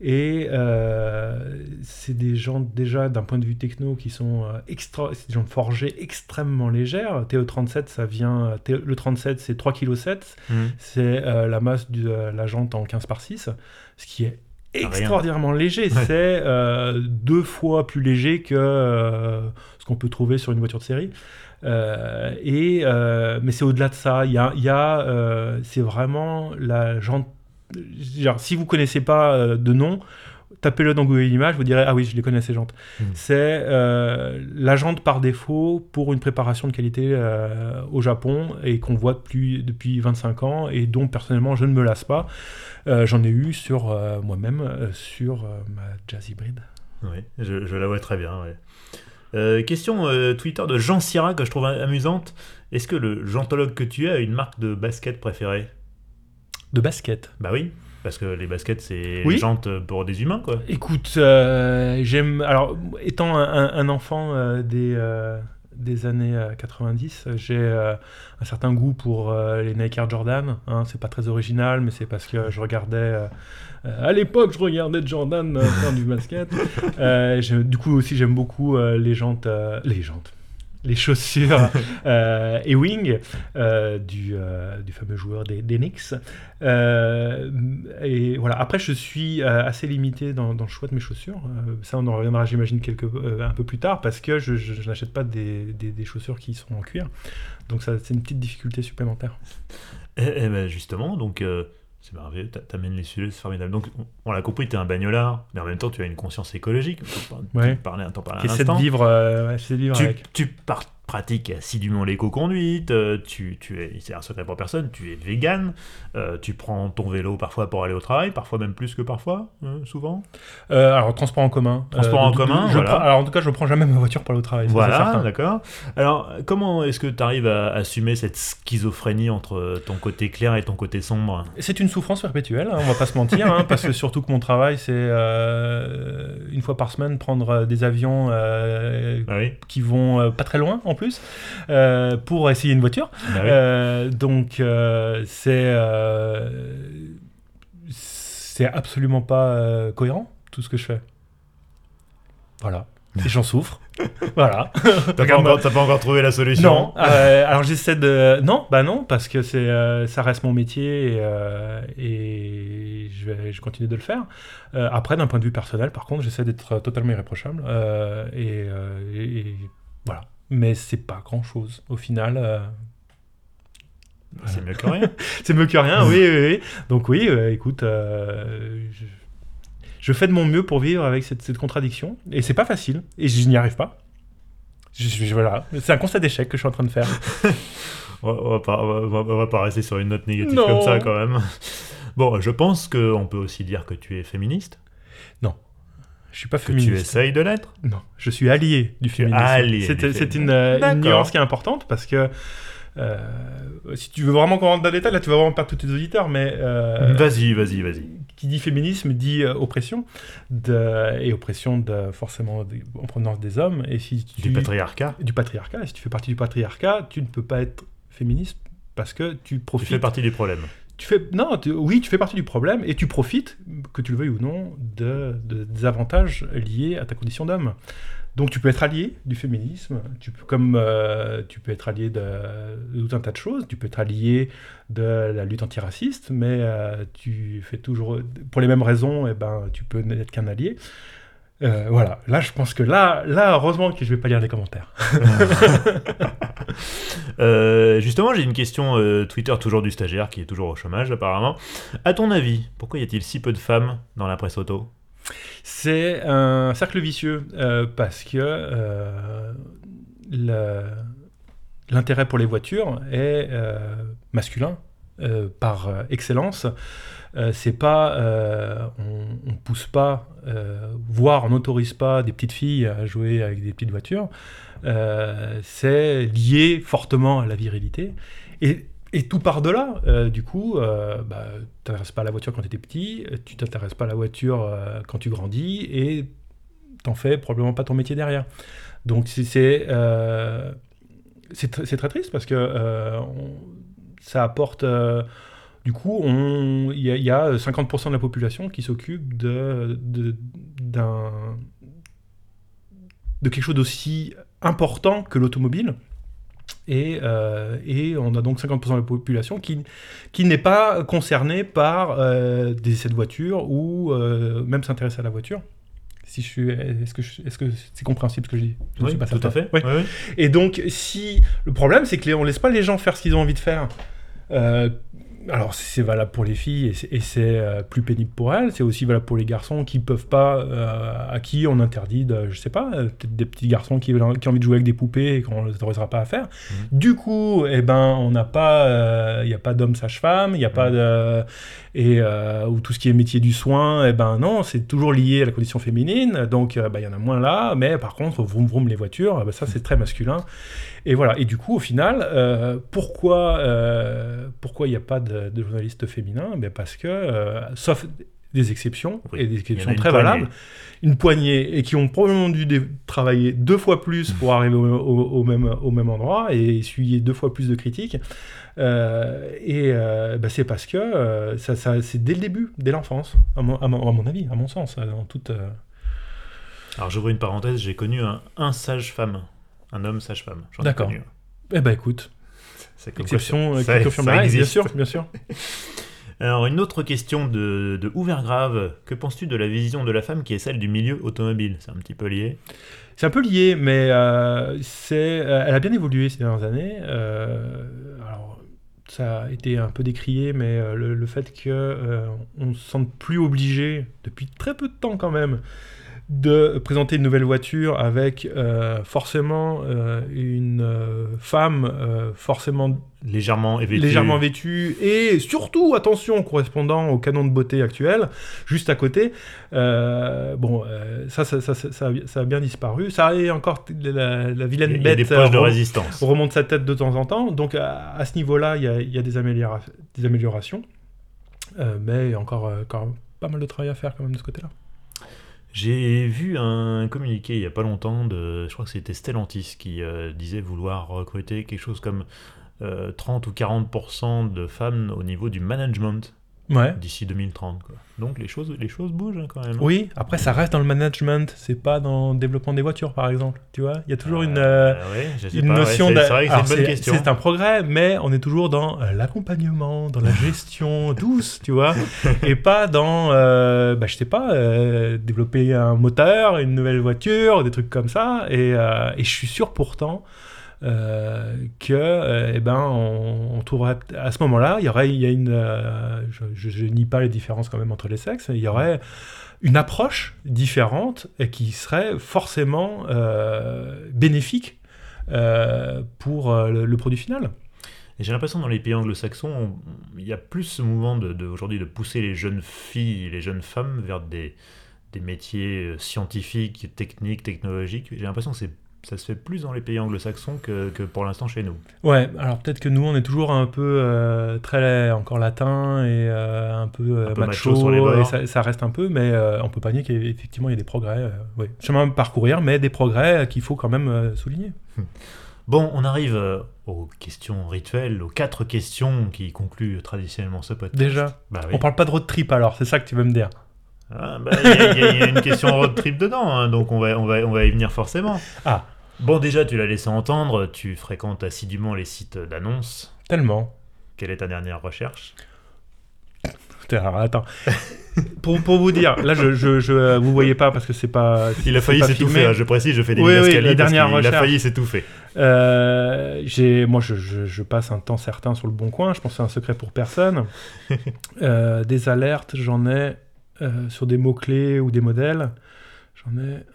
Et euh, c'est des jantes déjà d'un point de vue techno qui sont extra, c'est des jantes forgées extrêmement légères. TE37, ça vient, le 37 c'est 3,7 kg, c'est la masse de la jante en 15 par 6, ce qui est extraordinairement léger. C'est deux fois plus léger que ce qu'on peut trouver sur une voiture de série. Euh, et, euh, mais c'est au-delà de ça. Il y a, y a euh, c'est vraiment la jante. Genre, si vous connaissez pas de nom, tapez-le dans Google Images, vous direz ah oui, je les connais ces jantes. Hmm. C'est la jante par défaut pour une préparation de qualité au Japon et qu'on voit depuis, depuis 25 ans et dont personnellement je ne me lasse pas. J'en ai eu sur moi-même sur ma Jazz Hybrid. Oui, je, je, la vois très bien. Euh, question euh, Twitter de Jean Syrah que je trouve amusante. Est-ce que le jantologue que tu es a une marque de basket préférée? De basket Bah oui. Parce que les baskets, c'est oui. jantes pour des humains, quoi. Écoute, euh, j'aime. Alors, étant un, enfant des, des années 90, j'ai un certain goût pour les Nike Air Jordan. Hein. c'est pas très original, mais c'est parce que je regardais euh, à l'époque, je regardais Jordan euh, faire du basket. Euh, du coup, aussi, j'aime beaucoup les jantes. les jantes les chaussures *laughs* euh, Ewing du, du, fameux joueur des, des Knicks. et voilà. Après, je suis assez limité dans, dans, le choix de mes chaussures. ça, on en reviendra, j'imagine, quelques, un peu plus tard, parce que je, je, n'achète pas des, des, chaussures qui sont en cuir. Donc, ça, c'est une petite difficulté supplémentaire. Et, eh, eh ben justement, donc c'est merveilleux, t'amènes les sujets, c'est formidable. Donc, on, l'a compris, t'es un bagnolard, mais en même temps, tu as une conscience écologique. Tu ouais. parlais, t'en parlais un instant. de vivre, euh, de vivre tu, avec. Tu pars pratique assidûment l'éco-conduite, euh, tu, tu es, c'est un secret pour personne, tu es vegan, euh, tu prends ton vélo parfois pour aller au travail, parfois même plus que parfois, euh, souvent Alors, transport en commun. Transport en commun, voilà. alors en tout cas, je ne prends jamais ma voiture pour aller au travail. Voilà, d'accord. Alors, comment est-ce que tu arrives à assumer cette schizophrénie entre ton côté clair et ton côté sombre? C'est une souffrance perpétuelle, hein, on va pas se mentir, hein, parce que surtout que mon travail, c'est une fois par semaine prendre des avions ah qui vont pas très loin en plus plus euh, pour essayer une voiture. Bah euh, donc euh, c'est c'est absolument pas cohérent, tout ce que je fais. Voilà. Et j'en souffre. *laughs* voilà. *laughs* T'as pas, encore- t'as pas encore trouvé la solution Non, euh, alors j'essaie de. Non, bah non, parce que c'est, euh, ça reste mon métier et, euh, et je vais je continue de le faire. Après, d'un point de vue personnel, par contre, j'essaie d'être totalement irréprochable. et, et- et voilà. Mais c'est pas grand chose. Au final, euh, C'est mieux que rien. *laughs* c'est mieux que rien, oui, oui, oui. Donc, oui, euh, écoute, euh, je, je fais de mon mieux pour vivre avec cette, cette contradiction. Et c'est pas facile. Et je n'y arrive pas. Je- je- voilà. C'est un constat d'échec que je suis en train de faire. *laughs* On va, on va pas, on va- on va pas rester sur une note négative Non. comme ça quand même. Bon, je pense qu'on peut aussi dire que tu es féministe, Je suis pas que tu féministe. essayes de l'être? Non, je suis allié du féminisme. allié C'est une, une nuance qui est importante parce que euh, si tu veux vraiment qu'on rentre dans le détail, là tu vas vraiment perdre tous tes auditeurs, mais euh, Vas-y, vas-y, vas-y. qui dit féminisme dit euh, oppression de, et oppression de, forcément de- en provenance des hommes. Et si tu, Du patriarcat. du patriarcat. Et si tu fais partie du patriarcat, tu ne peux pas être féministe parce que tu Tu profites. fais partie du problème. Tu fais non, oui, tu fais partie du problème et tu profites, que tu le veuilles ou non, de, de- des avantages liés à ta condition d'homme. Donc tu peux être allié du féminisme, tu peux, comme euh, tu peux être allié de, tout un tas de choses, tu peux être allié de la lutte antiraciste, mais euh, tu fais toujours pour les mêmes raisons, et ben tu peux n'être qu'un allié. Euh, voilà, là je pense que là, là heureusement que je vais pas lire les commentaires. *laughs* Euh, justement, j'ai une question euh, Twitter toujours du stagiaire qui est toujours au chômage apparemment. À ton avis, pourquoi y a-t-il si peu de femmes dans la presse auto? C'est un cercle vicieux parce que l'intérêt pour les voitures est masculin par excellence. Euh, c'est pas, euh, on, on pousse pas, euh, voire on n'autorise pas des petites filles à jouer avec des petites voitures. C'est lié fortement à la virilité. Et, et tout par delà, euh, du coup, euh, bah, t'intéresses pas à la voiture quand tu étais petit, tu t'intéresses pas à la voiture quand tu grandis, et t'en fais probablement pas ton métier derrière. Donc c'est c'est tr- très triste parce que ça apporte. Euh, du coup, il y, y a 50% de la population qui s'occupe de, de, quelque chose d'aussi important que l'automobile. Et, euh, et on a donc 50% de la population qui, qui n'est pas concernée par euh, des essais de voiture ou euh, même s'intéresser à la voiture. Si je suis, est-ce que est-ce que c'est compréhensible ce que je dis? Je Oui, pas tout certain. à fait. Oui. Oui, oui. Et donc, si le problème, c'est que les- on laisse pas les gens faire ce qu'ils ont envie de faire. Alors, c'est valable pour les filles et c'est- euh, plus pénible pour elles. C'est aussi valable pour les garçons qui peuvent pas, euh, à qui on interdit, de, je sais pas, euh, peut-être des petits garçons qui, ont envie de jouer avec des poupées et qu'on les autorisera pas à faire. Du coup, eh ben, on n'a pas, il n'y a pas d'homme sage-femme, il n'y a pas de, et ou tout ce qui est métier du soin, eh ben non, c'est toujours lié à la condition féminine. Donc, euh, bah, il y en a moins là, mais par contre, vroom vroom les voitures, eh ben, ça c'est très masculin. Et voilà. Et du coup, au final, pourquoi pourquoi il n'y a pas de, de journalistes féminins Ben parce que, euh, sauf des exceptions Oui, et des exceptions très poignée. valables, une poignée et qui ont probablement dû travailler deux fois plus pour *laughs* arriver au, au- au même, au même endroit et essuyer deux fois plus de critiques. Euh, et euh, bah, c'est parce que euh, ça, ça- c'est dès le début, dès l'enfance, à mon, à mon- à mon avis, à mon sens, euh, dans toute. Alors j'ouvre une parenthèse, j'ai connu un, un sage-femme, un homme sage-femme. D'accord. Eh ben écoute, C'est comme quoi exception ça- euh, qui confirme ça la règle, bien sûr, bien sûr. *laughs* Alors une autre question de, de Ouvergrave. Que penses-tu de la vision de la femme qui est celle du milieu automobile? C'est un petit peu lié. C'est un peu lié, mais euh, c'est, euh, elle a bien évolué ces dernières années. Euh, alors, ça a été un peu décrié, mais le, le fait euh, on ne se sente plus obligé, depuis très peu de temps quand même, de présenter une nouvelle voiture avec euh, forcément euh, une euh, femme forcément Légèrement vêtue. légèrement vêtue et surtout, attention, correspondant au canon de beauté actuel, juste à côté. Bon, ça, ça, ça, ça, ça a- bien disparu. Ça est encore la, la Il y vilaine a- il y a des bête poches de résistance. remonte sa tête de temps en temps. Donc à, à ce niveau-là, il y a, il y a des, améliora- des améliorations. Mais il y a encore, encore pas mal de travail à faire quand même de ce côté-là. J'ai vu un communiqué il y a pas longtemps de, je crois que c'était Stellantis qui euh, disait vouloir recruter quelque chose comme euh, 30 ou 40% de femmes au niveau du management Ouais. d'ici 2030. Quoi. Donc les choses, les choses bougent hein, quand même. Oui, après ça reste dans le management, c'est pas dans le développement des voitures par exemple, tu vois. Il y a toujours une, euh, Euh, ouais, je sais une pas, notion c'est d'a- c'est vrai que c'est Alors, une bonne question. C'est un progrès, mais on est toujours dans euh, l'accompagnement, dans la *laughs* gestion douce, tu vois, et pas dans, euh, bah, je sais pas, euh, développer un moteur, une nouvelle voiture, des trucs comme ça. Et, euh, et je suis sûr pourtant euh, que, euh, eh ben, on, on à ce moment-là, il y aurait, il y a une, euh, je, je, nie pas les différences quand même entre les sexes, il y aurait une approche différente et qui serait forcément euh, bénéfique pour le, produit final. J'ai l'impression que dans les pays anglo-saxons, on- il y a plus ce mouvement de, aujourd'hui de pousser les jeunes filles, les jeunes femmes vers des, des métiers scientifiques, techniques, technologiques. J'ai l'impression que c'est ça se fait plus dans les pays anglo-saxons que, que pour l'instant chez nous. Ouais, alors peut-être que nous, on est toujours un peu euh, très encore latin et euh, un peu, euh, Un peu macho, macho sur les bords. et ça, ça reste un peu, mais on peut pas nier qu'effectivement il y a des progrès. ouais. Chemin à parcourir, mais des progrès qu'il faut quand même souligner. Bon, on arrive aux questions rituelles, aux quatre questions qui concluent traditionnellement ce podcast. Déjà, Bah oui. on parle pas de road trip alors, c'est ça que tu veux me dire Ah, bah, Il y, a- il y a- il y a une question road trip dedans, hein, donc on va, on, va, on va y venir forcément. Ah. Bon, déjà, tu l'as laissé entendre, tu fréquentes assidûment les sites d'annonces. Tellement. Quelle est ta dernière recherche? Alors, attends. *laughs* pour, pour vous dire, là, je, je, je- vous voyez pas parce que c'est pas. Il a failli s'étouffer, hein, je précise, je fais des Oui, oui, la dernière a recherche. failli s'étouffer. Euh, j'ai, moi, je, je- je passe un temps certain sur le bon coin. Je pense que c'est un secret pour personne. *laughs* Euh, des alertes, j'en ai euh, sur des mots clés ou des modèles. J'en ai.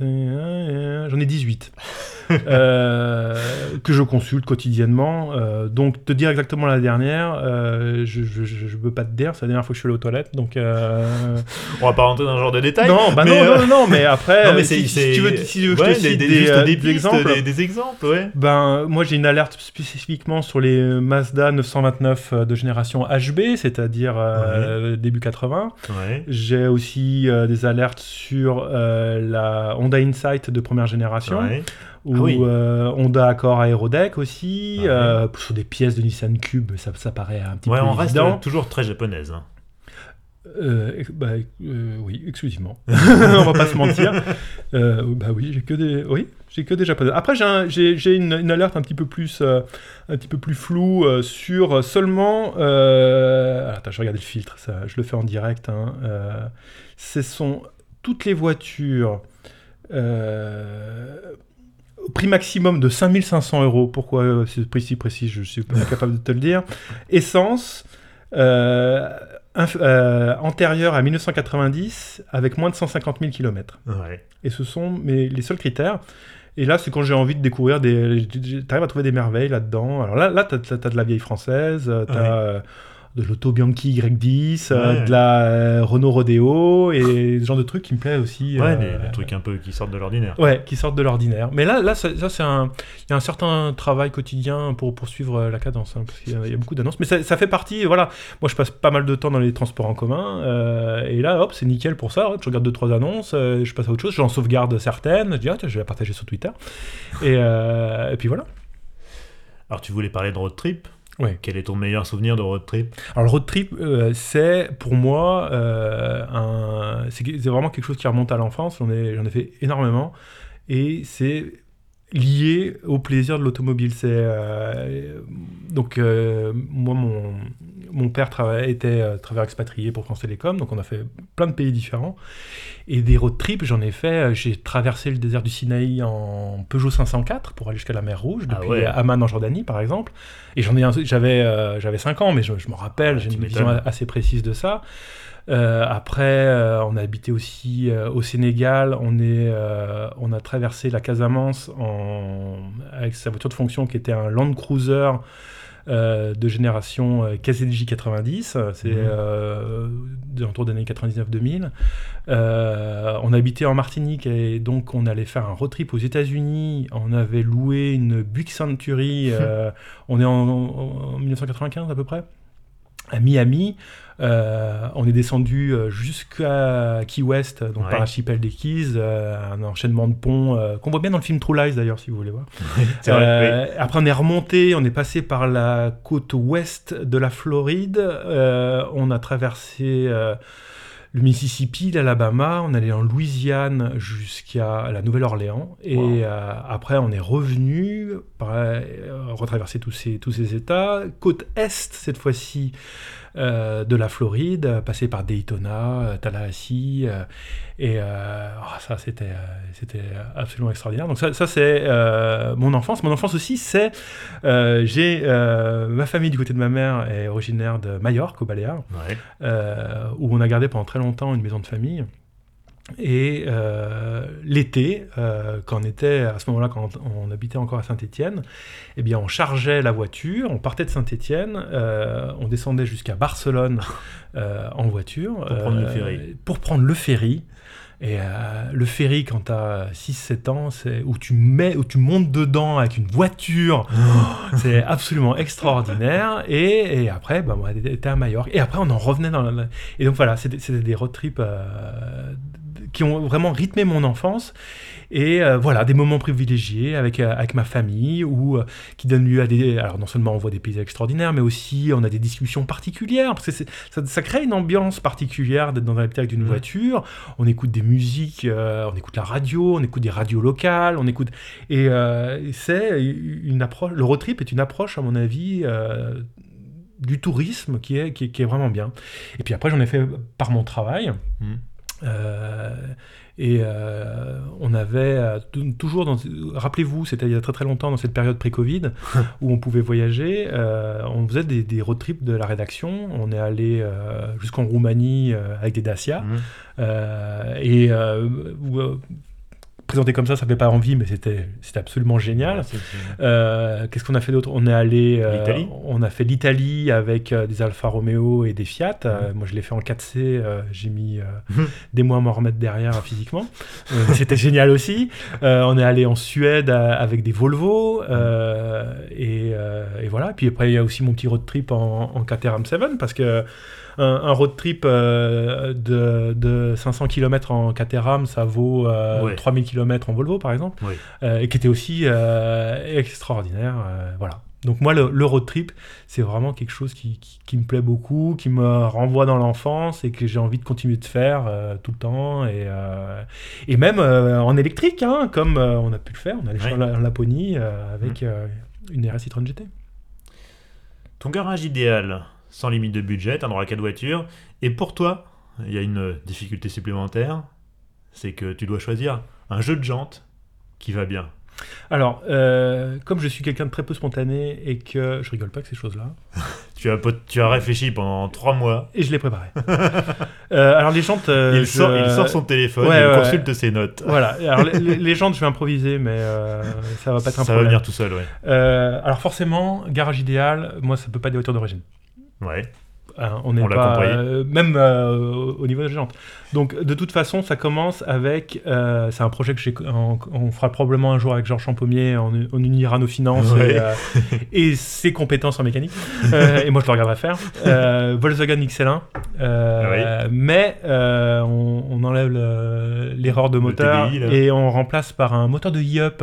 J'en ai 18 euh, *laughs* que je consulte quotidiennement. Euh, donc, te dire exactement la dernière, euh, je ne peux pas te dire. C'est la dernière fois que je suis allé aux toilettes. Donc, euh, On va pas rentrer dans ce genre de détails. non, bah mais, non, euh, non, non, mais après, Non, mais euh, c'est, si, tu veux, si tu veux que ouais, je te cite des, des, juste euh, des, des pistes, exemples. des, exemples, ouais. Ben, moi j'ai une alerte spécifiquement sur les Mazda 929 euh, de génération HB, c'est-à-dire euh, début 80. Ouais. J'ai aussi euh, des alertes sur euh, la Honda Insight de première génération, ouais. Ou Ah oui. euh, Honda Accord Aerodeck aussi, Ouais. euh, sur des pièces de Nissan Cube, ça, ça paraît un petit Ouais, peu on reste évident. toujours très japonaise. hein. Euh, bah, euh, oui, exclusivement. *laughs* On va pas se mentir. Euh, bah oui, j'ai que des, oui, j'ai que des japonais. Après, j'ai un- une, une alerte un petit peu plus, euh, un petit peu plus floue euh, sur seulement. Euh... Attends, je vais regarder le filtre. Ça, je le fais en direct. Hein. Euh, ce sont toutes les voitures. Euh, prix maximum de 5500 euros. Pourquoi euh, c'est prix si précis Je suis pas capable de te le dire. Essence. Euh, euh, antérieure à 1990 avec moins de 150 000 km. Ouais. Et ce sont mes, les seuls critères. Et là, c'est quand j'ai envie de découvrir des. T'arrives à trouver des merveilles là-dedans. Alors là, là t'as, t'as- t'as de la vieille française, euh, t'as Ouais. De l'auto Bianchi Y10, euh, Ouais. de la euh, Renault Rodeo et ce genre de trucs qui me plaît aussi. Ouais, euh, des, des trucs un peu qui sortent de l'ordinaire. Ouais, qui sortent de l'ordinaire. Mais là, là ça, ça, c'est un, il y a un certain travail quotidien pour poursuivre la cadence, hein, parce qu'il y a, il y a beaucoup d'annonces. Mais ça, ça fait partie, voilà. Moi, je passe pas mal de temps dans les transports en commun, et là, hop, c'est nickel pour ça. Hop, je regarde deux trois annonces, je passe à autre chose, j'en sauvegarde certaines, je dis ah tiens, je vais la partager sur Twitter, et, et puis voilà. Alors, tu voulais parler de road trip? Ouais. Quel est ton meilleur souvenir de road trip? Alors le road trip, euh, c'est pour moi euh, un, c'est c'est vraiment quelque chose qui remonte à l'enfance. J'en ai, j'en ai fait énormément et c'est lié au plaisir de l'automobile. C'est euh, donc moi mon mon père travaillait, était euh, travailleur expatrié pour France Télécom, donc on a fait plein de pays différents et des road trips. J'en ai fait. euh, J'ai traversé le désert du Sinaï en Peugeot 504 pour aller jusqu'à la mer Rouge, Ah depuis ouais. Amman en Jordanie par exemple. Et j'en ai, j'avais, euh, j'avais 5 ans, mais je, je me rappelle, Ouais, j'ai une vision assez précise de ça. Euh, après, euh, on a habité aussi euh, au Sénégal. On, est, on a traversé la Casamance en, avec sa voiture de fonction qui était un Land Cruiser euh, de génération euh, KZJ 90. C'est Mhm. euh, autour des années 99-2000. Euh, on habitait en Martinique et donc on allait faire un road trip aux États-Unis. On avait loué une Buick Century. *laughs* euh, on est en, en- en 1995 à peu près. À Miami. Euh, on est descendu euh, jusqu'à Key West, donc Ouais. par l'archipel des Keys, euh, un enchaînement de ponts euh, qu'on voit bien dans le film True Lies d'ailleurs, si vous voulez voir. *laughs* Vrai, Après, on est remonté, on est passé par la côte ouest de la Floride, on a traversé le Mississippi, l'Alabama, on allé en Louisiane jusqu'à la Nouvelle-Orléans, et Wow. euh, après, on est revenu, retraverser tous ces, tous ces États. Côte est, cette fois-ci, euh, de la Floride, euh, passé par Daytona, euh, Tallahassee, euh, et oh, ça, c'était c'était absolument extraordinaire. Donc ça, ça c'est mon enfance. Mon enfance aussi, c'est... j'ai ma famille du côté de ma mère est originaire de Majorque, au Baléares, Ouais. où on a gardé pendant très longtemps une maison de famille. Et euh, l'été, euh, quand on était à ce moment-là, quand on habitait encore à Saint-Étienne, eh bien, on chargeait la voiture, on partait de Saint-Étienne, euh, on descendait jusqu'à Barcelone en voiture Pour prendre le ferry. Pour prendre le ferry. Et le ferry, quand tu as 6-7 ans, c'est où tu mets, où tu montes dedans avec une voiture. c'est absolument extraordinaire. Et, et après, bah, moi, j'étais à Majorque. Et après, on en revenait dans la... Et donc voilà, c'était des road trips qui ont vraiment rythmé mon enfance. Et euh, voilà, des moments privilégiés avec, euh, avec ma famille, ou euh, qui donnent lieu à des... Alors non seulement on voit des paysages extraordinaires, mais aussi on a des discussions particulières, parce que ça, ça crée une ambiance particulière d'être dans un habitacle d'une Mhm. voiture. On écoute des musiques, euh, on écoute la radio, on écoute des radios locales, on écoute... Et c'est une approche... Le road trip est une approche, à mon avis... du tourisme qui est, qui, est, qui est vraiment bien. Et puis après, j'en ai fait par mon travail. Mhm. Euh, et euh, on avait euh, toujours, dans, rappelez-vous, c'était il y a très très longtemps dans cette période pré-Covid *laughs* où on pouvait voyager. on faisait des, des road trips de la rédaction. On est allé jusqu'en Roumanie avec des Dacia. Euh, et présenté comme ça, ça fait pas envie, mais c'était c'était absolument génial. Euh, Qu'est-ce qu'on a fait d'autre? On est allé. euh, on a fait l'Italie avec euh, des Alfa Romeo et des Fiat. Euh, moi, je l'ai fait en 4C. euh, J'ai mis *laughs* Mhm. des mois à m'en remettre derrière physiquement. C'était génial aussi. On est allé en Suède avec des Volvo. et, et voilà. Puis après, il y a aussi mon petit road trip en, en Caterham 7 parce que. Un, un road trip euh, de, de 500 km en Caterham, ça vaut euh, Ouais. 3000 km en Volvo, par exemple Oui. euh, et qui était aussi euh, extraordinaire. euh, voilà. Donc moi, le, le road trip, c'est vraiment quelque chose qui, qui- qui me plaît beaucoup, qui me renvoie dans l'enfance et que j'ai envie de continuer de faire euh, tout le temps. Et, euh, et même euh, en électrique, hein, comme euh, on a pu le faire. On allait Ouais. en La- en Laponie euh, avec euh, une RS Citroën GT. Ton garage idéal, sans limite de budget, un droit à 4 voitures, et pour toi, il y a une difficulté supplémentaire, c'est que tu dois choisir un jeu de jantes qui va bien. Alors, euh, comme je suis quelqu'un de très peu spontané et que je rigole pas avec ces choses-là, *laughs* Tu as, tu as réfléchi pendant 3 mois, et je l'ai préparé. *laughs* Euh, alors les jantes, euh, il, je- sort, il sort son téléphone, Ouais, il ouais, consulte ses notes. Voilà. Alors les, jantes, je vais improviser, mais ça va pas être un Ça va problème. venir tout seul. Euh, alors forcément, garage idéal, moi ça peut pas être des voitures d'origine. Ouais. Hein, on n'est On l'a pas euh, même euh, au niveau des jantes. Donc de toute façon, ça commence avec. euh, c'est un projet que j'ai. On, on fera probablement un jour avec Georges Champommier. On, on unira nos finances Ouais. et, euh, *laughs* et ses compétences en mécanique. Euh, et moi, je le regarderai faire. Euh, Volkswagen XL1. euh, Mais euh, on, on enlève le- l'erreur de Le moteur TDI, et on remplace par un moteur de Yup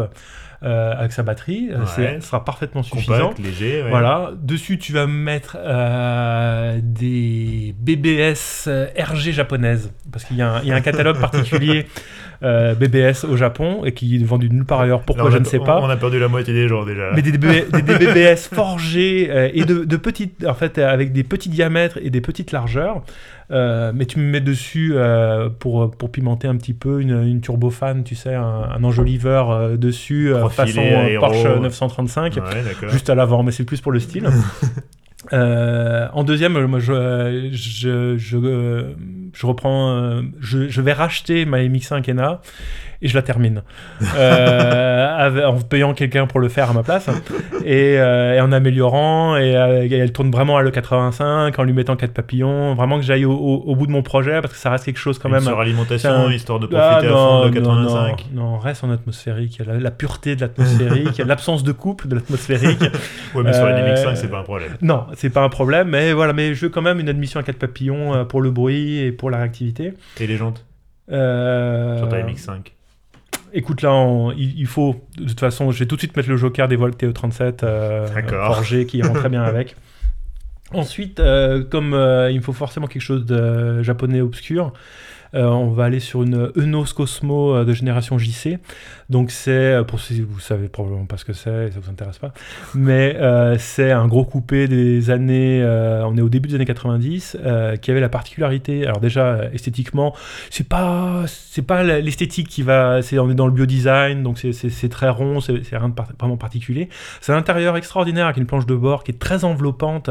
euh, avec sa batterie. Euh, Ouais. sera parfaitement suffisant. Compact, léger, ouais. Voilà, dessus tu vas mettre euh, des BBS RG japonaises, parce qu'il y, a un- il y a un catalogue particulier *laughs* euh, BBS au Japon et qui est vendu nulle part ailleurs. Pourquoi je ne sais pas. On a perdu la moitié des gens déjà. Mais des, DBBS *laughs* forgés et de, de petites, en fait, avec des petits diamètres et des petites largeurs. Euh, mais tu me mets dessus euh, pour, pour pimenter un petit peu une, une turbofan, tu sais, un, un enjoliveur euh, dessus, façon aéro. Porsche 935 Ouais, d'accord. juste à l'avant, mais c'est plus pour le style. *laughs* En deuxième, moi, je, je, je, je reprends, je, je vais racheter ma MX-5 ENA et je la termine. Euh, *laughs* en payant quelqu'un pour le faire à ma place et, euh, en améliorant. Et, elle tourne vraiment à l'E85 en lui mettant quatre papillons. Vraiment que j'aille au, bout de mon projet parce que ça reste quelque chose quand même. Sur alimentation, histoire de ah, profiter à fond de 85. Non, non, reste en atmosphérique. La, la pureté de l'atmosphérique, l'absence de coupe de l'atmosphérique. *laughs* ouais, mais sur les 5 c'est pas un problème. Non, c'est pas un problème. Mais voilà, mais je veux quand même une admission à quatre papillons pour le bruit et pour la réactivité. Et les jantes euh... Sur ta MX5 Écoute, là, il, faut. De toute façon, je vais tout de suite mettre le joker des Volt TE37 euh, forgé qui rentre très bien *laughs* avec. Ensuite, euh, comme euh, il me faut forcément quelque chose de japonais obscur, euh, on va aller sur une Enos Cosmo euh, de génération JC. Donc c'est, euh, pour si vous savez probablement pas ce que c'est, ça vous intéresse pas, mais c'est un gros coupé des années, on est au début des années 90, qui avait la particularité, alors déjà esthétiquement, c'est pas, c'est pas l'esthétique qui va, c'est, on est dans le biodesign, donc c'est très rond, c'est rien de vraiment particulier. C'est un intérieur extraordinaire avec une planche de bord qui est très enveloppante,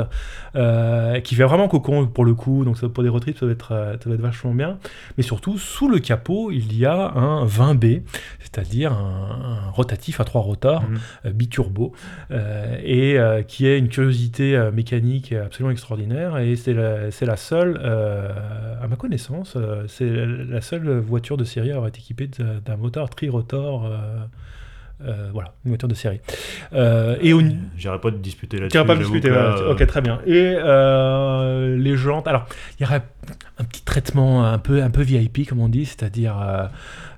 qui fait vraiment cocon pour le coup, donc ça, pour des road trips ça va être, ça va être vachement bien mais surtout sous le capot il y a un 20B, c'est-à-dire un, rotatif à trois rotors mhm. euh, biturbo, euh, et euh, qui est une curiosité mécanique absolument extraordinaire, et c'est la, la, seule, à ma connaissance, c'est la seule voiture de série à avoir été équipée d'un moteur tri-rotor. Voilà, une voiture de série. et J'irai pas de disputer là-dessus. pas discuter, ok, très bien. Et les jantes, alors, il y aurait un petit traitement un peu, un peu VIP, comme on dit, c'est-à-dire euh,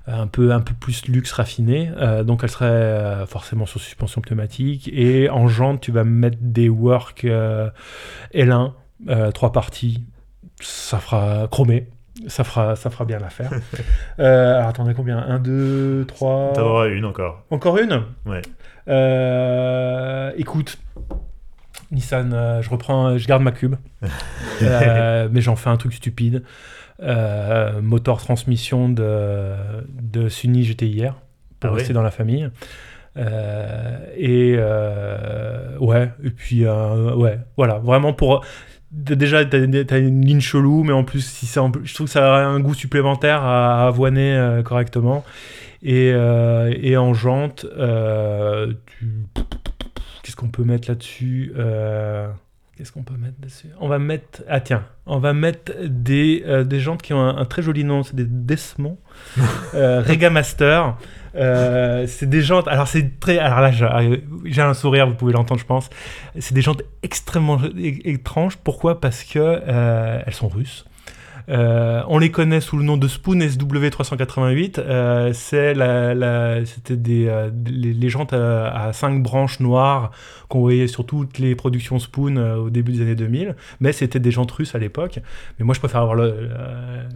un, peu, un peu plus luxe raffiné. Euh, donc elle serait euh, forcément sur suspension pneumatique. Et en jante, tu vas mettre des work L1, trois parties. Ça fera chromé. Ça fera, ça fera bien l'affaire. *laughs* alors attendez, combien? 1, 2, 3. T'en auras une encore. Encore une? Ouais. écoute, Nissan, euh, je reprends, je garde ma cube, *laughs* euh, mais j'en fais un truc stupide. Euh, moteur transmission de, de Sunny GTIR pour ah rester dans la famille. et ouais, et puis ouais, voilà, vraiment pour déjà t'as as une ligne chelou, mais en plus si je trouve que ça a un goût supplémentaire à, avoiner correctement. Et, et, en jante, tu Qu'est-ce qu'on peut mettre là-dessus euh, Qu'est-ce qu'on peut mettre dessus? On va mettre. Ah tiens, on va mettre des, euh, des jantes qui ont un, très joli nom, c'est des Desmond *laughs* euh, Rega Master. c'est des jantes. Alors c'est très. Alors là, j'ai un sourire, vous pouvez l'entendre, je pense. C'est des jantes extrêmement étranges. Pourquoi? Parce que elles sont russes. Euh, on les connaît sous le nom de Spoon SW388. Euh, c'est la, c'était des, euh, les, jantes à, 5 branches noires qu'on voyait sur toutes les productions Spoon au début des années 2000. Mais c'était des jantes russes à l'époque. Mais moi, je préfère avoir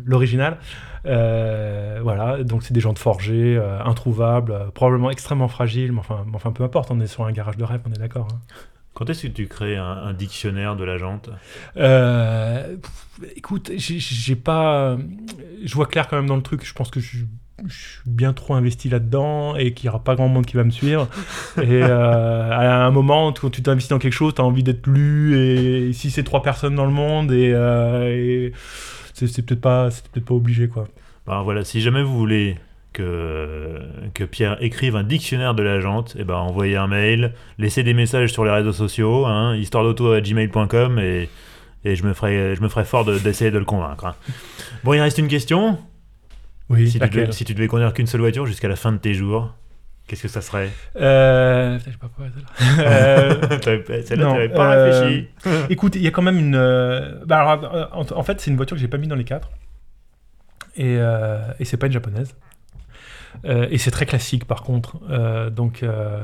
l'original. voilà, donc c'est des jantes forgées, introuvables, probablement extrêmement fragiles. Mais enfin, enfin, peu importe, on est sur un garage de rêve, on est d'accord. Hein. Quand est-ce que tu crées un, dictionnaire de la jante? Euh, Écoute, j'ai pas. Je vois clair quand même dans le truc. Je pense que je, suis bien trop investi là-dedans et qu'il n'y aura pas grand monde qui va me suivre. *laughs* et euh, à un moment, quand tu t'investis dans quelque chose, tu as envie d'être lu. Et, si c'est trois personnes dans le monde, et, euh, c'est peut-être pas, peut pas obligé. quoi. Ben voilà, si jamais vous voulez que, que Pierre écrive un dictionnaire de la jante, et eh ben envoyez un mail, laissez des messages sur les réseaux sociaux, hein, histoire d'auto à gmail.com et, et je me ferai, je me ferai fort d'essayer de, le convaincre. Hein. Bon, il reste une question? Oui, si, tu devais, si tu devais conduire qu'une seule voiture jusqu'à la fin de tes jours, qu'est-ce que ça serait? Euh... Je sais pas pourquoi celle-là. celle-là, *laughs* t'avais pas euh, réfléchi. Écoute, il y a quand même une. Euh, bah, alors, en, fait, c'est une voiture que j'ai pas mis dans les quatre. Et, euh, et c'est pas une japonaise. Euh, et c'est très classique par contre. Euh, donc euh,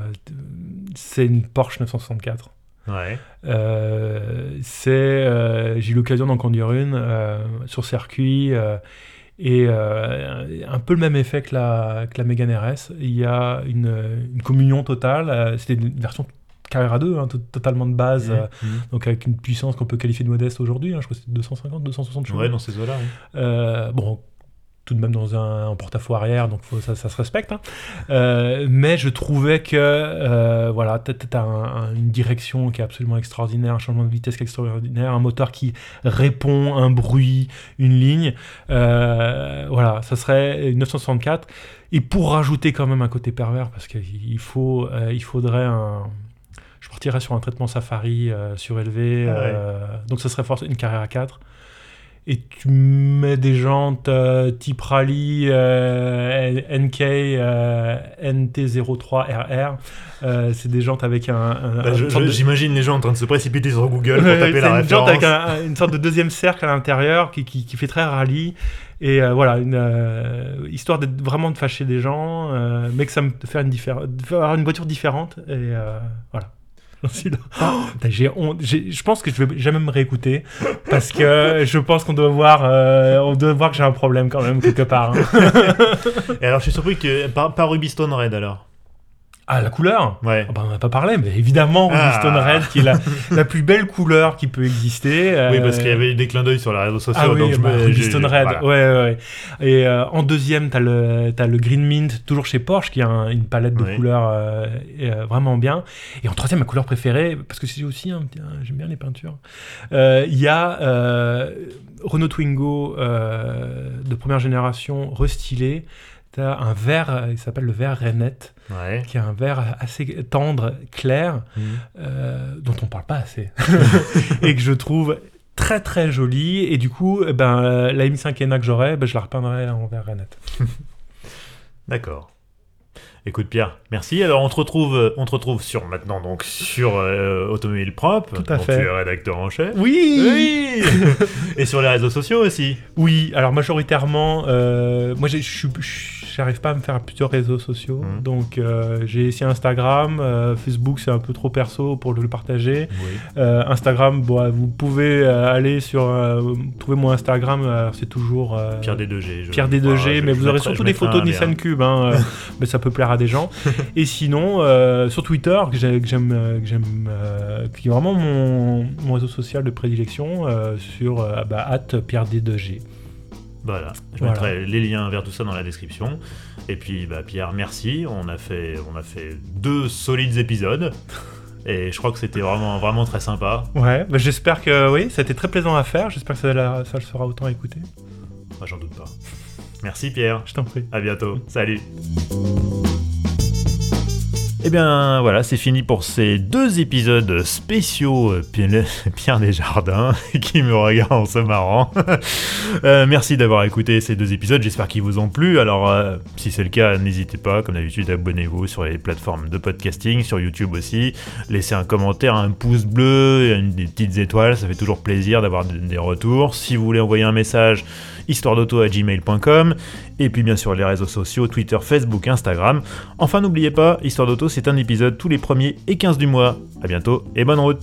c'est une Porsche 964. Ouais. c'est, j'ai eu l'occasion d'en conduire une sur circuit et un peu le même effet que la, que la Mégane RS. Il y a une, une communion totale. C'était une version Carrera 2, hein, totalement de base, mmh, mmh. donc avec une puissance qu'on peut qualifier de modeste aujourd'hui. Hein, je crois que c'est 250, 260 chevaux. Ouais, dans ces eaux-là. bon, tout de même dans un, porte-à-faux arrière, donc ça, ça, se respecte. Hein. Euh, mais je trouvais que euh, voilà, tu as, une direction qui est absolument extraordinaire, un changement de vitesse qui est extraordinaire, un moteur qui répond, un bruit, une ligne. Euh, voilà, ça serait une 964. Et pour rajouter quand même un côté pervers, parce qu'il faut, il faudrait un je partirais sur un traitement Safari surélevé. Ah donc ce serait forcément une carrière à 4 et tu mets des jantes euh, type rallye euh, NK euh, NT03RR. c'est des jantes avec un. Bah, j'imagine les gens en train de se précipiter sur Google pour taper la référence. Une jante avec une sorte de deuxième cercle à l'intérieur qui, qui, fait très rallye. Et voilà, une, histoire de vraiment de fâcher des gens, mais que ça me fait une, avoir une voiture différente. Et voilà. J'ai Je pense que je vais jamais me réécouter parce que je pense qu'on doit voir, euh, on doit voir que j'ai un problème quand même quelque part. Hein. Et alors, je suis surpris que pas, pas Ruby Stone Red alors. Ah, la couleur Ouais. Ah bah, on n'a pas parlé, mais évidemment, ah. Stone Red, qui est la, la, plus belle couleur qui peut exister. Oui, parce qu'il y avait eu des clins d'œil sur les réseaux sociaux. Ah oui, bah, Ruby Stone Red, ouais, ouais, Et euh, en deuxième, t'as le, as le Green Mint, toujours chez Porsche, qui a une palette de couleurs euh, euh, vraiment bien. Et en troisième, ma couleur préférée, parce que c'est aussi, un, j'aime bien les peintures, il y a Renault Twingo de première génération restylé tu as un vert, euh, il s'appelle le vert Renette, qui est un vert assez tendre, clair, mhm. euh, dont on parle pas assez, *laughs* et que je trouve très très joli. Et du coup, eh ben, la M5 ENA que j'aurais, ben, je la repeindrai en vert Renette. D'accord. Écoute Pierre, merci. Alors on te retrouve, euh, on te retrouve sur maintenant donc sur euh, Automobile Propre. Tout à fait. Tu es rédacteur en chef. Oui. Oui. *laughs* Et sur les réseaux sociaux aussi. Oui. Alors majoritairement, euh, moi je j'arrive pas à me faire plusieurs réseaux sociaux. Mmh. Donc j'ai essayé Instagram, Facebook c'est un peu trop perso pour le partager. Instagram, bon, vous pouvez aller sur trouver mon Instagram, c'est toujours Pierre D2G. Pierre D2G, mais vous aurez surtout des photos de Nissan Cube, hein, *laughs* mais ça peut plaire à des gens. *laughs* et sinon, euh, sur Twitter, que j'aime, euh, euh, qui est vraiment mon, réseau social de prédilection, sur bah, Pierre D2G. Voilà, je mettrai les liens vers tout ça dans la description. Et puis, bah, Pierre, merci. On a fait, on a fait deux solides épisodes. *laughs* Et je crois que c'était vraiment, vraiment très sympa. Ouais, bah, j'espère que oui, ça a été très plaisant à faire. J'espère que ça, ça le sera autant écouté. Moi, j'en doute pas. Merci Pierre. Je t'en prie. À bientôt. Salut. Et eh bien voilà, c'est fini pour ces deux épisodes spéciaux euh, Pierre *laughs* Desjardins *laughs* qui me regarde en se marrant. *laughs* Euh, merci d'avoir écouté ces deux épisodes, j'espère qu'ils vous ont plu. Alors euh, si c'est le cas, n'hésitez pas, comme d'habitude, abonnez-vous sur les plateformes de podcasting, sur YouTube aussi. Laissez un commentaire, un pouce bleu, des petites étoiles, ça fait toujours plaisir d'avoir des retours. Si vous voulez envoyer un message, histoire-d'auto à gmail.com, et puis bien sûr les réseaux sociaux, Twitter, Facebook, Instagram. Enfin n'oubliez pas, Histoire d'auto c'est un épisode tous les premiers et 15 du mois. A bientôt et bonne route